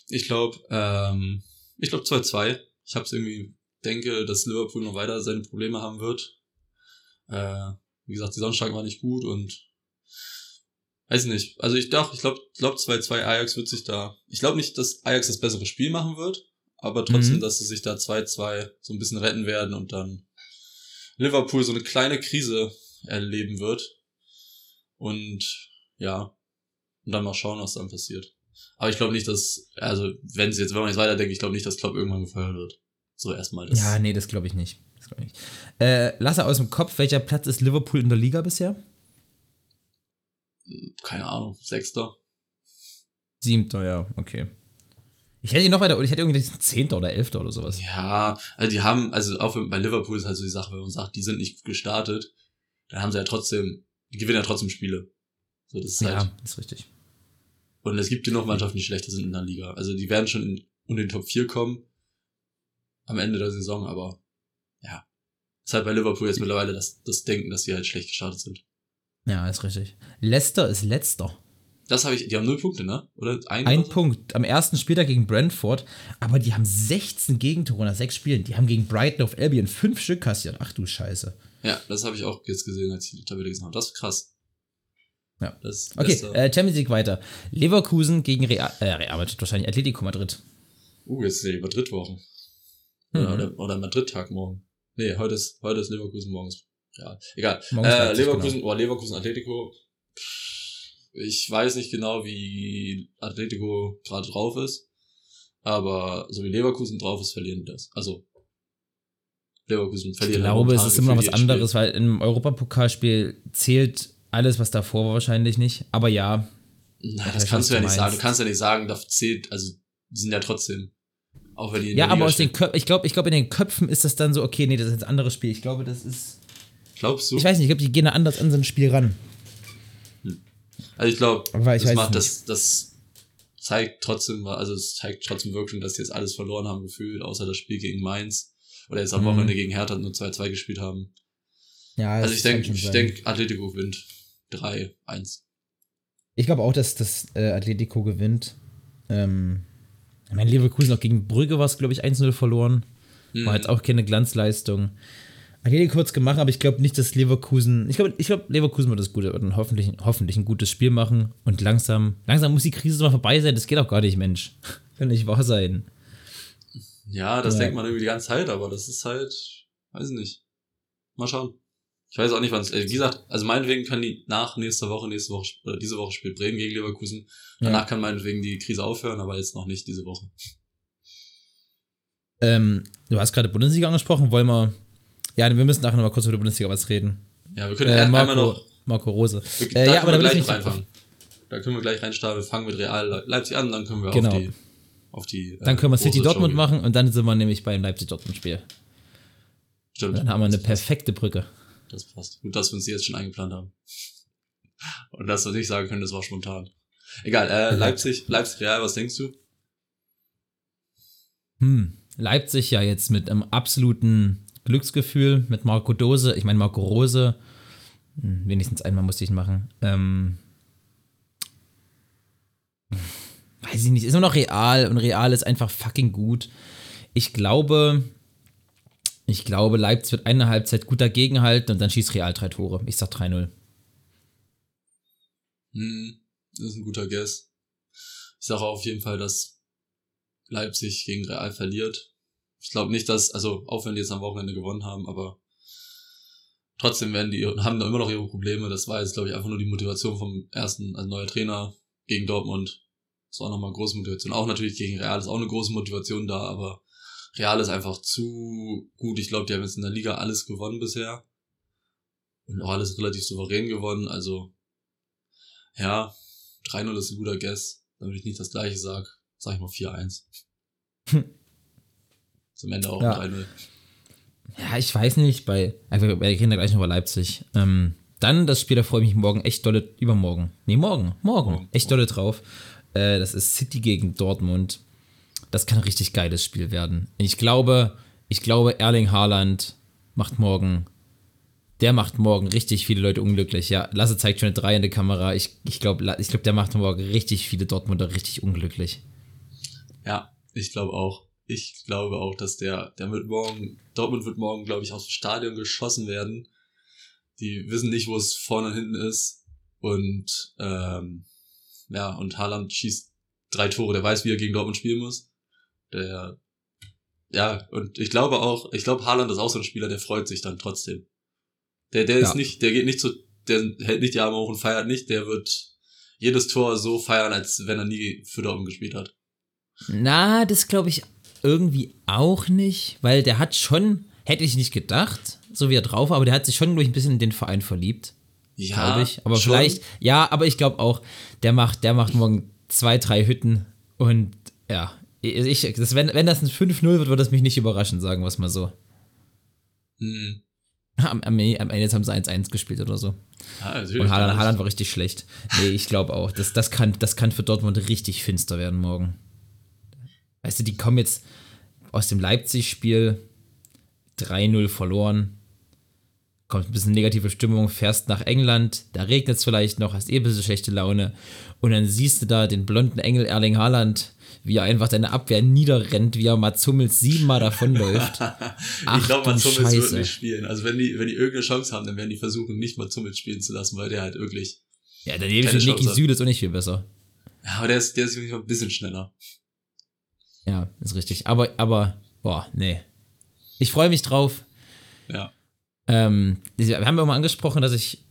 Ich glaube, ähm, ich glaube 2-2. Ich habe irgendwie denke, dass Liverpool noch weiter seine Probleme haben wird. Äh, wie gesagt, die Sonnenstag war nicht gut und weiß nicht. Also ich doch, ich glaube, glaub 2-2 Ajax wird sich da. Ich glaube nicht, dass Ajax das bessere Spiel machen wird, aber trotzdem, Mhm. dass sie sich da 2-2 so ein bisschen retten werden und dann Liverpool so eine kleine Krise erleben wird. Und ja, und dann mal schauen, was dann passiert. Aber ich glaube nicht, dass, also wenn sie jetzt, wenn man jetzt weiterdenkt, ich glaube nicht, dass Klopp irgendwann gefeuert wird. So erstmal das. Ja, nee, das glaube ich nicht. Das glaub ich nicht. Äh, Lasse aus dem Kopf, welcher Platz ist Liverpool in der Liga bisher? Keine Ahnung, Sechster. Siebter, ja, okay. Ich hätte ihn noch weiter, oder ich hätte irgendwie diesen Zehnter oder Elfter oder sowas. Ja, also die haben, also auch bei Liverpool ist halt so die Sache, wenn man sagt, die sind nicht gestartet, dann haben sie ja trotzdem, die gewinnen ja trotzdem Spiele. So, das ist halt, Ja, ist richtig. und es gibt genug Mannschaften, die schlechter sind in der Liga. Also die werden schon in, unter den Top 4 kommen am Ende der Saison, aber ja. Ist halt bei Liverpool jetzt mittlerweile das, das Denken, dass sie halt schlecht gestartet sind. Ja, ist richtig. Leicester ist letzter. Das habe ich, die haben null Punkte, ne? Oder ein, Ein oder so? Punkt am ersten Spieltag gegen Brentford, aber die haben 16 Gegentore nach sechs Spielen. Die haben gegen Brighton auf Albion fünf Stück kassiert. Ach du Scheiße. Ja, das habe ich auch jetzt gesehen, als ich die Tabelle gesehen habe. Das ist krass. Ja. Das Okay, Leicester- äh, Champions League weiter. Leverkusen gegen Real, äh, Real Madrid, wahrscheinlich Atletico Madrid. Uh, jetzt ist ja die Madrid-Woche. Mhm. Oder, oder, Madrid-Tag morgen. Nee, heute ist, heute ist Leverkusen, morgen ist Real. Egal. Äh, Leverkusen, oh, Leverkusen, Atletico. Ich weiß nicht genau, wie Atletico gerade drauf ist. Aber so wie Leverkusen drauf ist, verlieren die das. Also, Leverkusen Ich verlieren glaube, es ist immer noch was anderes, weil im Europapokalspiel zählt alles, was davor war, wahrscheinlich nicht. Aber ja, Spiel. Nein, Ich das kannst du ja nicht sagen. Du kannst ja nicht sagen, da zählt, also, die sind ja trotzdem. Auch wenn die in ja, aber aus den. Köpfen, ich glaube, ich glaube, in den Köpfen ist das dann so, okay, nee, das ist jetzt ein anderes Spiel. Ich glaube, das ist, Glaubst du? ich weiß nicht, ich glaube, die gehen da anders an so ein Spiel ran. Also ich glaube, das macht das, das zeigt trotzdem, also es zeigt trotzdem wirklich, dass sie jetzt alles verloren haben gefühlt, außer das Spiel gegen Mainz. Oder jetzt am Mhm. Wochenende gegen Hertha nur 2-2 gespielt haben. Ja, Also ich denke, ich denke, Atletico gewinnt 3-1. Ich glaube auch, dass das äh, Atletico gewinnt. Ähm, ich meine, Leverkusen auch gegen Brügge war es, glaube ich, 1-0 verloren. Mhm. War jetzt auch keine Glanzleistung. Atletico kurz gemacht, aber ich glaube nicht, dass Leverkusen. Ich glaube, ich glaub, Leverkusen wird das Gute und hoffentlich, hoffentlich ein gutes Spiel machen. Und langsam, langsam muss die Krise mal vorbei sein. Das geht auch gar nicht, Mensch. Kann nicht wahr sein. Ja, das Ja. denkt man irgendwie die ganze Zeit, aber das ist halt, weiß ich nicht. Mal schauen. Ich weiß auch nicht, wann es, äh, wie gesagt, also meinetwegen kann die nach nächster Woche, nächste Woche, oder diese Woche spielt Bremen gegen Leverkusen. Danach Ja. kann meinetwegen die Krise aufhören, aber jetzt noch nicht diese Woche. Ähm, du hast gerade Bundesliga angesprochen. Wollen wir. Ja, wir müssen nachher noch mal kurz über die Bundesliga was reden. Ja, wir können Äh, einmal Marco, noch Marco Rose. Wir, Äh, da ja, können aber da wir will ich gleich nicht reinfangen. Da können wir gleich reinstarten. Wir fangen mit Real Le- Leipzig an, dann können wir Genau. auf die, auf die äh, Dann können wir City Dortmund machen und dann sind wir nämlich beim Leipzig-Dortmund-Spiel. Stimmt. Dann haben wir eine perfekte Brücke. Das passt. Gut, dass wir uns die jetzt schon eingeplant haben. Und dass wir nicht sagen können, das war spontan. Egal, äh, Leipzig, Leipzig Real, was denkst du? Hm, Leipzig ja jetzt mit einem absoluten Glücksgefühl, mit Marco Dose, ich meine Marco Rose, hm, wenigstens einmal musste ich machen. Ähm, weiß ich nicht, ist nur noch real und real ist einfach fucking gut. Ich glaube, ich glaube, Leipzig wird eine Halbzeit gut dagegenhalten und dann schießt Real drei Tore. Ich sag 3-0. Hm, das ist ein guter Guess. Ich sage auf jeden Fall, dass Leipzig gegen Real verliert. Ich glaube nicht, dass, also auch wenn die jetzt am Wochenende gewonnen haben, aber trotzdem werden die, haben da immer noch ihre Probleme. Das war jetzt, glaube ich, einfach nur die Motivation vom ersten, also neuer Trainer gegen Dortmund. Das war nochmal eine große Motivation. Auch natürlich gegen Real ist auch eine große Motivation da, aber Real ist einfach zu gut. Ich glaube, die haben jetzt in der Liga alles gewonnen bisher. Und auch alles relativ souverän gewonnen. Also, ja, 3-0 ist ein guter Guess. Damit ich nicht das gleiche sag, sag ich mal 4-1. Zum Ende auch Ja. 3-0. Ja, ich weiß nicht, bei, wir wir reden da gleich noch über Leipzig. Ähm, dann das Spiel, da freue ich mich morgen echt dolle, übermorgen. Nee, morgen, morgen, Morgen. echt dolle drauf. Äh, das ist City gegen Dortmund. Das kann ein richtig geiles Spiel werden. Ich glaube, ich glaube, Erling Haaland macht morgen, der macht morgen richtig viele Leute unglücklich. Ja, Lasse zeigt schon eine 3 in der Kamera. Ich, ich glaube, ich glaub, der macht morgen richtig viele Dortmunder richtig unglücklich. Ja, ich glaube auch. Ich glaube auch, dass der, der wird morgen, Dortmund wird morgen, glaube ich, aus dem Stadion geschossen werden. Die wissen nicht, wo es vorne und hinten ist. Und, ähm, ja, und Haaland schießt drei Tore, der weiß, wie er gegen Dortmund spielen muss. Der, ja, und ich glaube auch, ich glaube, Haaland ist auch so ein Spieler, der freut sich dann trotzdem. Der, der ist Ja. nicht, der geht nicht zu, der hält nicht die Arme hoch und feiert nicht, der wird jedes Tor so feiern, als wenn er nie für Dortmund gespielt hat. Na, das glaube ich irgendwie auch nicht, weil der hat schon, hätte ich nicht gedacht, so wie er drauf war, aber der hat sich schon, ich, ein bisschen in den Verein verliebt, Ja, glaube ich. Aber schon. vielleicht, ja, aber ich glaube auch, der macht, der macht morgen zwei, drei Hütten und ja, ich, das, wenn, wenn das ein 5-0 wird, würde das mich nicht überraschen, sagen wir es mal so. Hm. Am, am, am Ende haben sie 1-1 gespielt oder so. Natürlich. Und Haaland, Haaland war richtig schlecht. Nee, ich glaube auch. Das, das, kann, das kann für Dortmund richtig finster werden morgen. Weißt du, die kommen jetzt aus dem Leipzig-Spiel 3-0 verloren. Kommt ein bisschen negative Stimmung, fährst nach England, da regnet es vielleicht noch, hast eh ein bisschen schlechte Laune. Und dann siehst du da den blonden Engel Erling Haaland, wie er einfach deine Abwehr niederrennt, wie er Mats Hummels siebenmal davonläuft. Ach ich glaube, Mats Hummels wird Scheiße. nicht spielen. Also wenn die, wenn die irgendeine Chance haben, dann werden die versuchen, nicht Mats Hummels spielen zu lassen, weil der halt wirklich. Ja, daneben Keine steht Niki. Süle ist auch nicht viel besser. Ja, aber der ist, der ist wirklich ein bisschen schneller. Ja, ist richtig. Aber, aber, boah, nee. Ich freue mich drauf. Ja. Ähm, wir haben ja mal angesprochen, dass ich,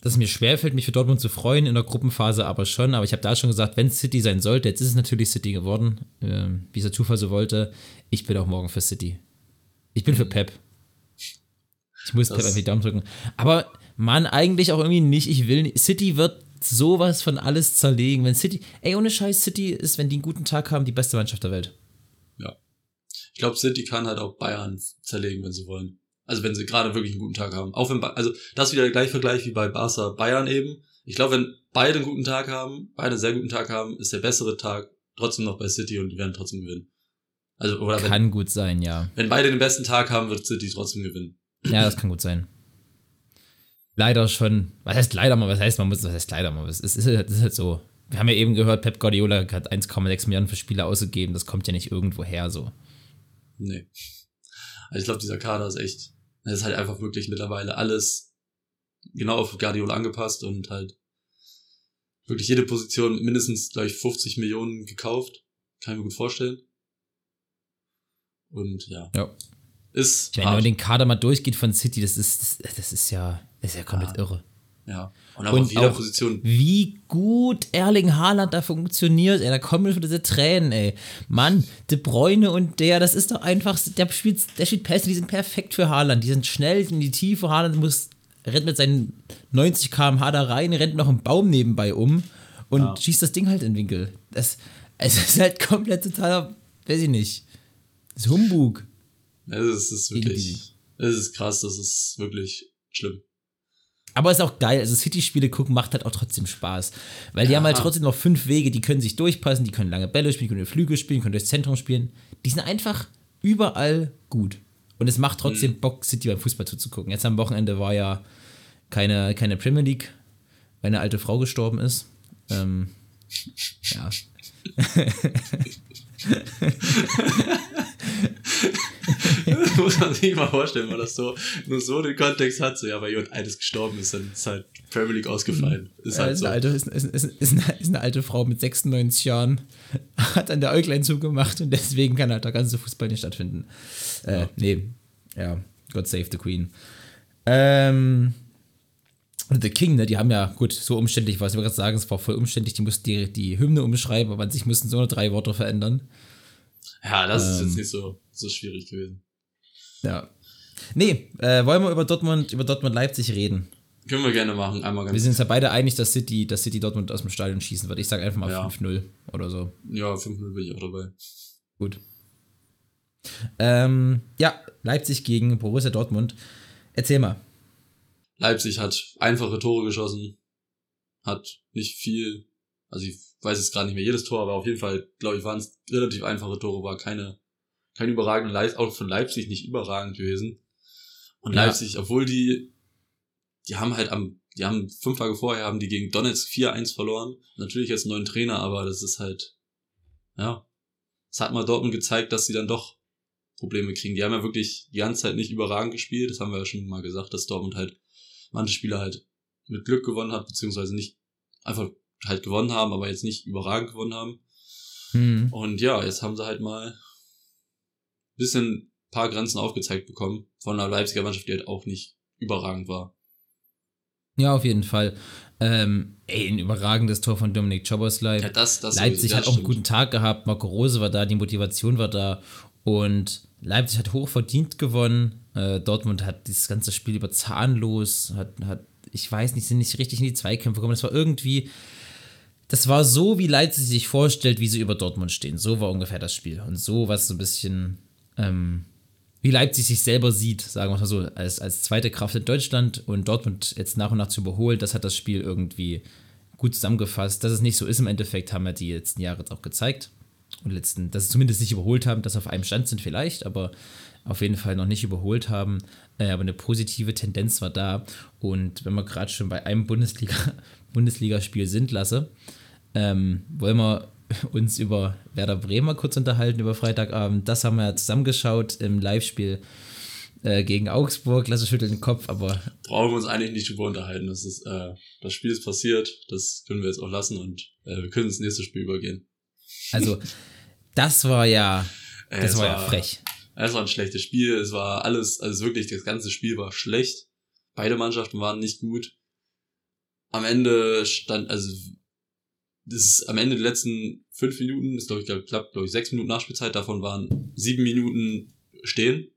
dass es mir schwerfällt, mich für Dortmund zu freuen in der Gruppenphase, aber schon. Aber ich habe da schon gesagt, wenn es City sein sollte, jetzt ist es natürlich City geworden, ähm, wie es der Zufall so wollte. Ich bin auch morgen für City. Ich bin für Pep. Ich muss Das- Pep einfach die Daumen drücken. Aber Mann, eigentlich auch irgendwie nicht. Ich will nicht. City wird sowas von alles zerlegen. Wenn City, ey, ohne Scheiß, City ist, wenn die einen guten Tag haben, die beste Mannschaft der Welt. Ich glaube, City kann halt auch Bayern zerlegen, wenn sie wollen. Also wenn sie gerade wirklich einen guten Tag haben. Auch wenn, Ba- also das ist wieder der gleiche Vergleich wie bei Barca Bayern eben. Ich glaube, wenn beide einen guten Tag haben, beide einen sehr guten Tag haben, ist der bessere Tag trotzdem noch bei City und die werden trotzdem gewinnen. Also, oder wenn, Kann gut sein, ja. wenn beide den besten Tag haben, wird City trotzdem gewinnen. Ja, das kann gut sein. Leider schon. Was heißt leider mal? Was heißt man muss? Was heißt leider mal? Es ist, ist, halt- ist halt so. Wir haben ja eben gehört, Pep Guardiola hat 1,6 Milliarden für Spieler ausgegeben. Das kommt ja nicht irgendwo her so. Nee. Also ich glaube, dieser Kader ist echt, das ist halt einfach wirklich mittlerweile alles genau auf Guardiola angepasst und halt wirklich jede Position mindestens gleich 50 Millionen gekauft. Kann ich mir gut vorstellen. Und ja. Ja. Ist Ich meine, wenn man den Kader mal durchgeht von City, das ist, das, das ist ja, das ist ja komplett Ja. irre. Ja. Und auch Und auf jeder auch- Position. Wie gut Erling Haaland da funktioniert, ey, da kommen mir schon diese Tränen, ey. Mann, De Bruyne und der, das ist doch einfach, der spielt, der spielt Pässe, die sind perfekt für Haaland, die sind schnell in die Tiefe, Haaland muss, rennt mit seinen 90 km/h da rein, rennt noch einen Baum nebenbei um und Ja. schießt das Ding halt in den Winkel. Das, es ist halt komplett totaler, weiß ich nicht, das ist Humbug. Es ist, ist wirklich, es ist krass, das ist wirklich schlimm. Aber ist auch geil. Also City-Spiele gucken macht halt auch trotzdem Spaß. Weil die Ja. haben halt trotzdem noch fünf Wege, die können sich durchpassen, die können lange Bälle spielen, die können Flügel spielen, die können durchs Zentrum spielen. Die sind einfach überall gut. Und es macht trotzdem Bock, City beim Fußball zuzugucken. Jetzt am Wochenende war ja keine, keine Premier League, weil eine alte Frau gestorben ist. Ähm, ja. Muss man sich mal vorstellen, man das so, nur so den Kontext hat, so, ja, weil jemand eines gestorben ist, dann ist halt Premier League ausgefallen. Ist Ja, halt ist, so. eine alte, ist, ist, ist, ist, eine, ist eine alte Frau mit 96 Jahren, hat an der Äuglein zugemacht und deswegen kann halt der ganze Fußball nicht stattfinden. Äh, nee, ja, God save the Queen. Ähm, und The King, ne, die haben ja, gut, so umständlich war es, ich wollte gerade sagen, es war voll umständlich, die mussten die, die Hymne umschreiben, aber an sich mussten so nur drei Worte verändern. Ja, das ist Ähm. jetzt nicht so, so schwierig gewesen. Ja. Nee, äh, wollen wir über Dortmund, über Dortmund-Leipzig reden? Können wir gerne machen, einmal Wir ganz. sind uns ja beide einig, dass City, dass City Dortmund aus dem Stadion schießen wird. Ich sage einfach mal Ja. 5-0 oder so. Ja, 5 Minuten bin ich auch dabei. Gut. Ähm, ja, Leipzig gegen Borussia Dortmund. Erzähl mal. Leipzig hat einfache Tore geschossen, hat nicht viel, also ich weiß jetzt gerade nicht mehr jedes Tor, aber auf jeden Fall, glaube ich, waren es relativ einfache Tore, war keine, keine überragende Leistung, auch von Leipzig nicht überragend gewesen. Und Ja. Leipzig, obwohl die, die haben halt am, die haben fünf Tage vorher haben die gegen Donetsk 4-1 verloren. Natürlich jetzt einen neuen Trainer, aber das ist halt, ja, es hat mal Dortmund gezeigt, dass sie dann doch Probleme kriegen. Die haben ja wirklich die ganze Zeit nicht überragend gespielt. Das haben wir ja schon mal gesagt, dass Dortmund halt manche Spieler halt mit Glück gewonnen hat, beziehungsweise nicht einfach halt gewonnen haben, aber jetzt nicht überragend gewonnen haben. Hm. Und ja, jetzt haben sie halt mal ein bisschen paar Grenzen aufgezeigt bekommen von einer Leipziger Mannschaft, die halt auch nicht überragend war. Ja, auf jeden Fall. Ähm, ey, ein überragendes Tor von Dominik Choboslai. Ja, das, das Leipzig das hat auch einen stimmt. guten Tag gehabt. Marco Rose war da, die Motivation war da. Und Leipzig hat hoch verdient gewonnen. Äh, Dortmund hat dieses ganze Spiel über zahnlos, hat, hat, ich weiß nicht, sind nicht richtig in die Zweikämpfe gekommen. Das war irgendwie, das war so, wie Leipzig sich vorstellt, wie sie über Dortmund stehen. So war ungefähr das Spiel. Und so was so ein bisschen, ähm, wie Leipzig sich selber sieht, sagen wir mal so, als, als zweite Kraft in Deutschland und Dortmund jetzt nach und nach zu überholen, das hat das Spiel irgendwie gut zusammengefasst. Dass es nicht so ist im Endeffekt, haben ja die letzten Jahre jetzt auch gezeigt. Und letzten, dass sie zumindest nicht überholt haben, dass sie auf einem Stand sind vielleicht, aber auf jeden Fall noch nicht überholt haben. Äh, aber eine positive Tendenz war da. Und wenn wir gerade schon bei einem Bundesliga, Bundesligaspiel sind lasse, ähm, wollen wir uns über Werder Bremer kurz unterhalten über Freitagabend. Das haben wir ja zusammengeschaut im Live-Spiel äh, gegen Augsburg. Lasse schüttelt den Kopf, aber Brauchen wir uns eigentlich nicht drüber unterhalten. Das, ist, äh, das Spiel ist passiert, das können wir jetzt auch lassen und äh, wir können ins nächste Spiel übergehen. also das war ja, das es war ja frech. Es war ein schlechtes Spiel, es war alles, also wirklich, das ganze Spiel war schlecht. Beide Mannschaften waren nicht gut. Am Ende stand, also das ist am Ende der letzten fünf Minuten, ist glaube ich, glaub, knapp, glaube ich, sechs Minuten Nachspielzeit, davon waren sieben Minuten stehen.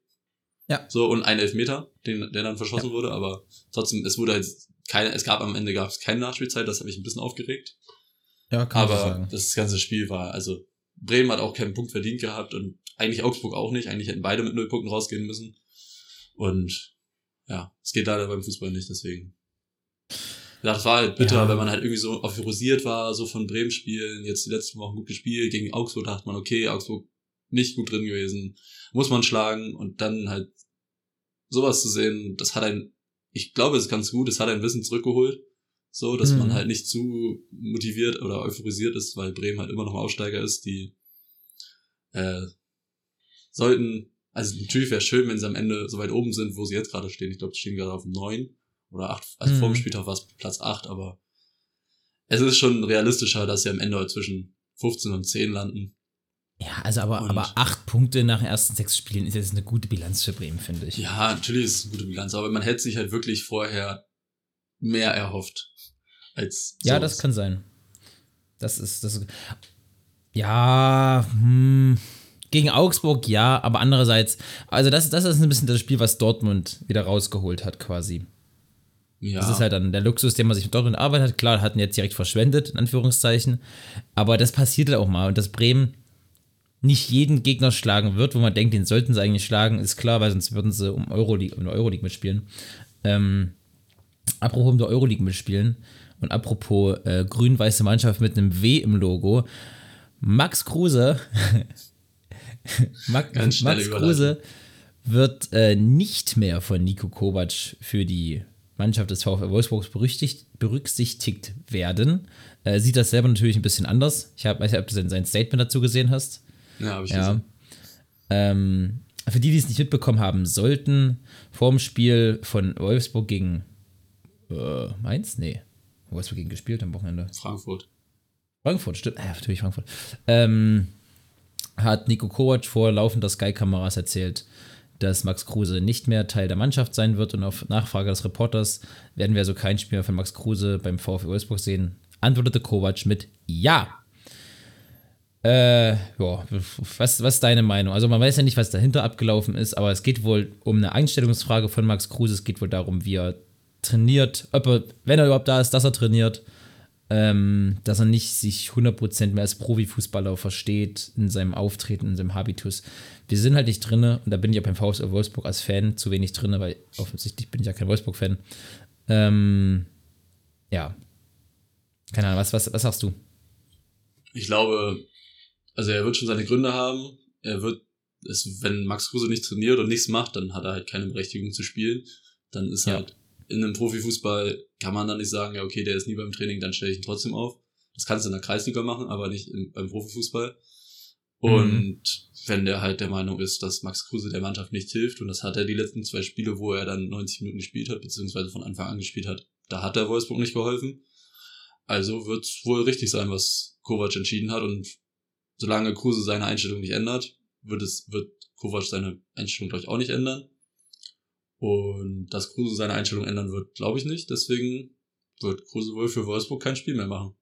Ja. So, und ein Elfmeter, den, der dann verschossen wurde, aber trotzdem, es wurde halt keine, es gab am Ende gab es keine Nachspielzeit, das hat mich ein bisschen aufgeregt. Ja, kann Aber sagen. das ganze Spiel war, also Bremen hat auch keinen Punkt verdient gehabt und eigentlich Augsburg auch nicht. Eigentlich hätten beide mit null Punkten rausgehen müssen. Und ja, es geht leider beim Fußball nicht, deswegen. Ja, das war halt bitter, Ja. wenn man halt irgendwie so euphorisiert war, so von Bremen spielen, jetzt die letzten Wochen gut gespielt, gegen Augsburg dachte man, okay, Augsburg nicht gut drin gewesen, muss man schlagen und dann halt sowas zu sehen, das hat ein, ich glaube, es ist ganz gut, es hat ein Wissen zurückgeholt, so, dass Mhm. man halt nicht zu motiviert oder euphorisiert ist, weil Bremen halt immer noch ein Aufsteiger ist, die äh, sollten, also natürlich wäre schön, wenn sie am Ende so weit oben sind, wo sie jetzt gerade stehen. Ich glaube, sie stehen gerade auf neun oder acht, also Mhm. vor dem Spieltag war es Platz acht, aber es ist schon realistischer, dass sie am Ende zwischen 15 und 10 landen. Ja, also aber, Und- aber acht Punkte nach den ersten sechs Spielen ist jetzt eine gute Bilanz für Bremen, finde ich. Ja, natürlich ist es eine gute Bilanz, aber man hätte sich halt wirklich vorher mehr erhofft als Ja, sowas. das kann sein. Das ist, das ist ja, hm, gegen Augsburg ja, aber andererseits, also das, das ist ein bisschen das Spiel, was Dortmund wieder rausgeholt hat quasi. Ja. Das ist halt dann der Luxus, den man sich mit Dortmund arbeitet hat. Klar, hatten jetzt direkt verschwendet, in Anführungszeichen. Aber das passiert halt auch mal. Und dass Bremen nicht jeden Gegner schlagen wird, wo man denkt, den sollten sie eigentlich schlagen, ist klar, weil sonst würden sie um Euroleague, um die Euroleague mitspielen. Ähm, apropos in der Euroleague mitspielen und apropos äh, grün-weiße Mannschaft mit einem W im Logo. Max Kruse, Max, Max. Kruse wird äh, nicht mehr von Nico Kovac für die Mannschaft des VfL Wolfsburgs berücksichtigt, werden. Äh, sieht das selber natürlich ein bisschen anders. Ich hab, weiß nicht, ob du sein Statement dazu gesehen hast. Ja, habe ich Ja. gesehen. Ähm, für die, die es nicht mitbekommen haben sollten, vorm Spiel von Wolfsburg gegen äh, Mainz? Nee. Wolfsburg gegen gespielt am Wochenende. Frankfurt. Frankfurt, stimmt. Ja, natürlich Frankfurt. Ähm, hat Nico Kovac vor laufender Sky-Kameras erzählt, dass Max Kruse nicht mehr Teil der Mannschaft sein wird und auf Nachfrage des Reporters werden wir also kein Spiel mehr von Max Kruse beim VfL Wolfsburg sehen, antwortete Kovac mit Ja. Äh, ja, was, was ist deine Meinung? Also man weiß ja nicht, was dahinter abgelaufen ist, aber es geht wohl um eine Einstellungsfrage von Max Kruse. Es geht wohl darum, wie er trainiert, ob er, wenn er überhaupt da ist, dass er trainiert ähm, dass er nicht sich 100% mehr als Profifußballer versteht in seinem Auftreten, in seinem Habitus. Wir sind halt nicht drinne und da bin ich ja beim VfL Wolfsburg als Fan zu wenig drinne, weil offensichtlich bin ich ja kein Wolfsburg-Fan. Ähm, ja. Keine Ahnung, was, was, was sagst du? Ich glaube, also er wird schon seine Gründe haben. Er wird, es, wenn Max Kruse nicht trainiert und nichts macht, dann hat er halt keine Berechtigung zu spielen. Dann ist Ja. halt in einem Profifußball kann man dann nicht sagen, ja okay, der ist nie beim Training, dann stelle ich ihn trotzdem auf. Das kannst du in der Kreisliga machen, aber nicht im, beim Profifußball. Und wenn der halt der Meinung ist, dass Max Kruse der Mannschaft nicht hilft, und das hat er die letzten zwei Spiele, wo er dann 90 Minuten gespielt hat, beziehungsweise von Anfang an gespielt hat, da hat der Wolfsburg nicht geholfen. Also wird es wohl richtig sein, was Kovac entschieden hat. Und solange Kruse seine Einstellung nicht ändert, wird es, wird Kovac seine Einstellung, glaube ich, auch nicht ändern. Und dass Kruse seine Einstellung ändern wird, glaube ich nicht. Deswegen wird Kruse wohl für Wolfsburg kein Spiel mehr machen.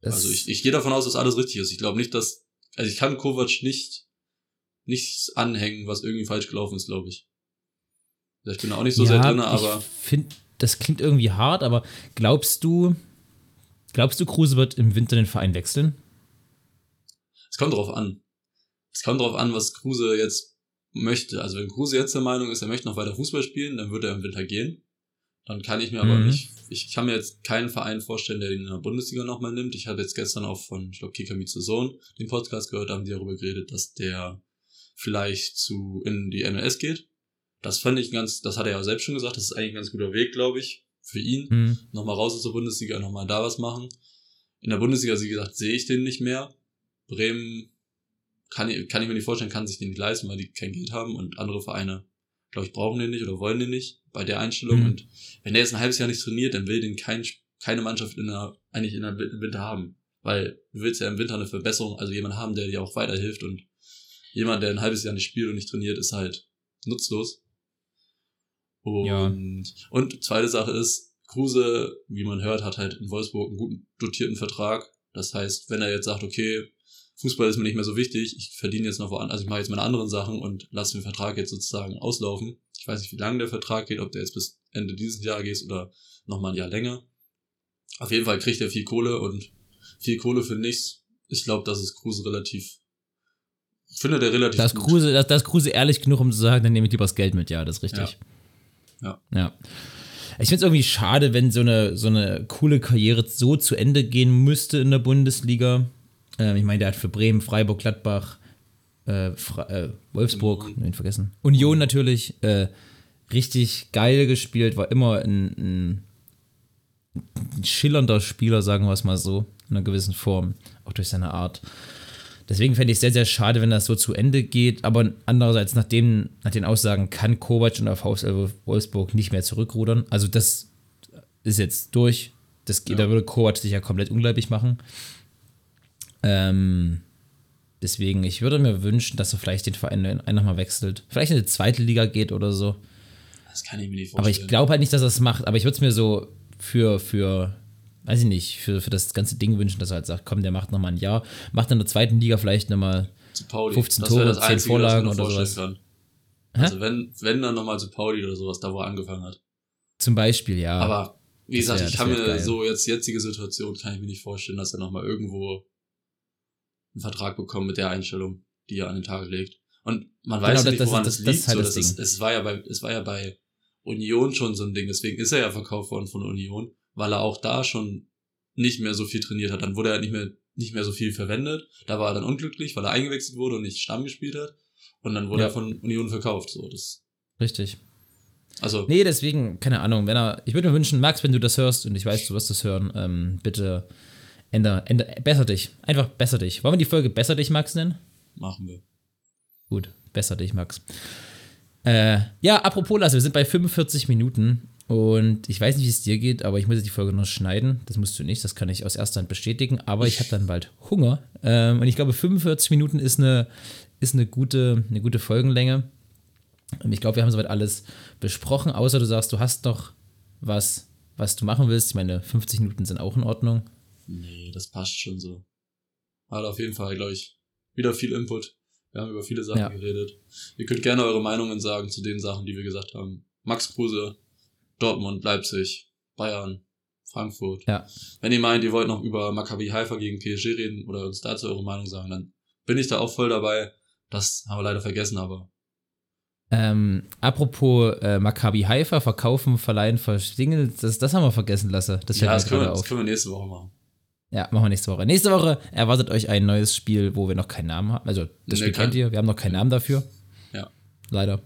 Das- also ich, ich gehe davon aus, dass alles richtig ist. Ich glaube nicht, dass, also ich kann Kovac nicht, nichts anhängen, was irgendwie falsch gelaufen ist, glaube ich. Ich bin auch nicht so sehr drin, aber Ich finde, das klingt irgendwie hart, aber glaubst du, glaubst du, Kruse wird im Winter den Verein wechseln? es kommt drauf an. Es kommt drauf an, was Kruse jetzt möchte. Also wenn Kruse jetzt der Meinung ist, er möchte noch weiter Fußball spielen, dann wird er im Winter gehen. Dann kann ich mir aber Mhm. nicht, ich kann mir jetzt keinen Verein vorstellen, der ihn in der Bundesliga nochmal nimmt. Ich habe jetzt gestern auch von, ich glaube, Kika Sohn den Podcast gehört, da haben die darüber geredet, dass der vielleicht zu, in die MLS geht. Das fand ich ganz, das hat er ja selbst schon gesagt, das ist eigentlich ein ganz guter Weg, glaube ich, für ihn Hm. nochmal raus aus der Bundesliga, nochmal da was machen. In der Bundesliga, wie gesagt, sehe ich den nicht mehr. Bremen kann ich, kann ich mir nicht vorstellen, kann sich den nicht leisten, weil die kein Geld haben und andere Vereine, glaube ich, brauchen den nicht oder wollen den nicht bei der Einstellung. Mhm. Und wenn der jetzt ein halbes Jahr nicht trainiert, dann will den kein, keine Mannschaft in der, eigentlich in der, Winter haben. Weil du willst ja im Winter eine Verbesserung, also jemand haben, der dir auch weiterhilft und jemand, der ein halbes Jahr nicht spielt und nicht trainiert, ist halt nutzlos. Und, Ja. und zweite Sache ist, Kruse, wie man hört, hat halt in Wolfsburg einen guten dotierten Vertrag. Das heißt, wenn er jetzt sagt, okay, Fußball ist mir nicht mehr so wichtig, ich verdiene jetzt noch woanders, also ich mache jetzt meine anderen Sachen und lasse den Vertrag jetzt sozusagen auslaufen. Ich weiß nicht, wie lange der Vertrag geht, ob der jetzt bis Ende dieses Jahr geht oder nochmal ein Jahr länger. Auf jeden Fall kriegt er viel Kohle und viel Kohle für nichts. Ich glaube, das ist Kruse relativ, finde der relativ Da ist gut. Kruse, da, da ist Kruse ehrlich genug, um zu sagen, dann nehme ich lieber das Geld mit, ja, das ist richtig. Ja. Ja. Ich finde es irgendwie schade, wenn so eine, so eine coole Karriere so zu Ende gehen müsste in der Bundesliga. Ähm, ich meine, der hat für Bremen, Freiburg, Gladbach, äh, äh, Wolfsburg, Union. vergessen. Union natürlich, äh, richtig geil gespielt, war immer ein, ein, ein schillernder Spieler, sagen wir es mal so, in einer gewissen Form, auch durch seine Art. Deswegen fände ich es sehr, sehr schade, wenn das so zu Ende geht. Aber andererseits, nach, dem, nach den Aussagen kann Kovac und der VfL Wolfsburg nicht mehr zurückrudern. Also das ist jetzt durch. Das geht, Ja. Da würde Kovac sich ja komplett unglaublich machen. Ähm, deswegen, ich würde mir wünschen, dass er vielleicht den Verein einfach mal wechselt. Vielleicht in die zweite Liga geht oder so. Das kann ich mir nicht Aber vorstellen. ich glaube halt nicht, dass er es macht. Aber ich würde es mir so für, für, weiß ich nicht, für, für das ganze Ding wünschen, dass er halt sagt, komm, der macht nochmal ein Jahr, macht in der zweiten Liga vielleicht nochmal. zu Pauli. 15 Das Tore, das 10 Einzige, Vorlagen oder sowas. Kann. Also wenn, wenn dann nochmal zu Pauli oder sowas, da wo er angefangen hat. Zum Beispiel, ja. Aber wie gesagt, ich kann mir geil. so jetzt jetzige Situation kann ich mir nicht vorstellen, dass er nochmal irgendwo einen Vertrag bekommt mit der Einstellung, die er an den Tag legt. Und man weiß Genau, nicht, das- woran das- das liegt. ist halt so, das das ist, es war ja bei, es war ja bei Union schon so ein Ding. Deswegen ist er ja verkauft worden von Union, weil er auch da schon nicht mehr so viel trainiert hat. Dann wurde er nicht mehr, nicht mehr so viel verwendet. Da war er dann unglücklich, weil er eingewechselt wurde und nicht Stamm gespielt hat. Und dann wurde Ja. er von Union verkauft. So, das, Richtig. also, Nee, deswegen, keine Ahnung, wenn er, ich würde mir wünschen, Max, wenn du das hörst, und ich weiß, du wirst das hören, ähm, bitte änder, änder, besser dich. Einfach besser dich. Wollen wir die Folge Besser dich, Max nennen? machen wir. Gut, besser dich, Max. Äh, ja, apropos Lasse, wir sind bei 45 Minuten und ich weiß nicht, wie es dir geht, aber ich muss jetzt die Folge noch schneiden. Das musst du nicht, das kann ich aus erster Hand bestätigen, aber ich habe dann bald Hunger. Ähm, und ich glaube, 45 Minuten ist eine, ist eine, gute, eine gute Folgenlänge. Und ich glaube, wir haben soweit alles besprochen, außer du sagst, du hast noch was, was du machen willst. Ich meine, 50 Minuten sind auch in Ordnung. Nee, das passt schon so. Hat auf jeden Fall, glaube ich, wieder viel Input. Wir haben über viele Sachen Ja. geredet. Ihr könnt gerne eure Meinungen sagen zu den Sachen, die wir gesagt haben. Max Kruse, Dortmund, Leipzig, Bayern, Frankfurt. Ja. Wenn ihr meint, ihr wollt noch über Maccabi Haifa gegen PSG reden oder uns dazu eure Meinung sagen, dann bin ich da auch voll dabei. Das haben wir leider vergessen, aber Ähm, apropos äh, Maccabi Haifa, verkaufen, verleihen, verschlingen, das, das haben wir vergessen lassen. Das ja, das können, wir, das können wir nächste Woche machen. Ja, machen wir nächste Woche. Nächste Woche erwartet euch ein neues Spiel, wo wir noch keinen Namen haben. Also, das Nee, Spiel kennt ihr, wir haben noch keinen Namen dafür. Ja. Leider.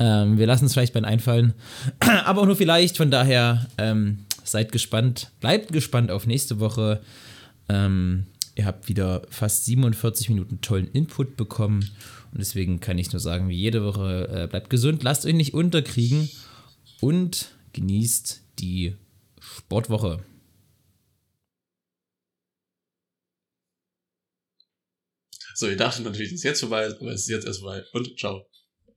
Ähm, wir lassen es vielleicht beim Einfallen. Aber auch nur vielleicht, von daher ähm, seid gespannt. Bleibt gespannt auf nächste Woche. Ähm, ihr habt wieder fast 47 Minuten tollen Input bekommen. Und deswegen kann ich nur sagen, wie jede Woche, äh, bleibt gesund, lasst euch nicht unterkriegen und genießt die Sportwoche. So, ihr dachtet natürlich, dass es jetzt vorbei ist, aber es ist jetzt erst vorbei. Und ciao.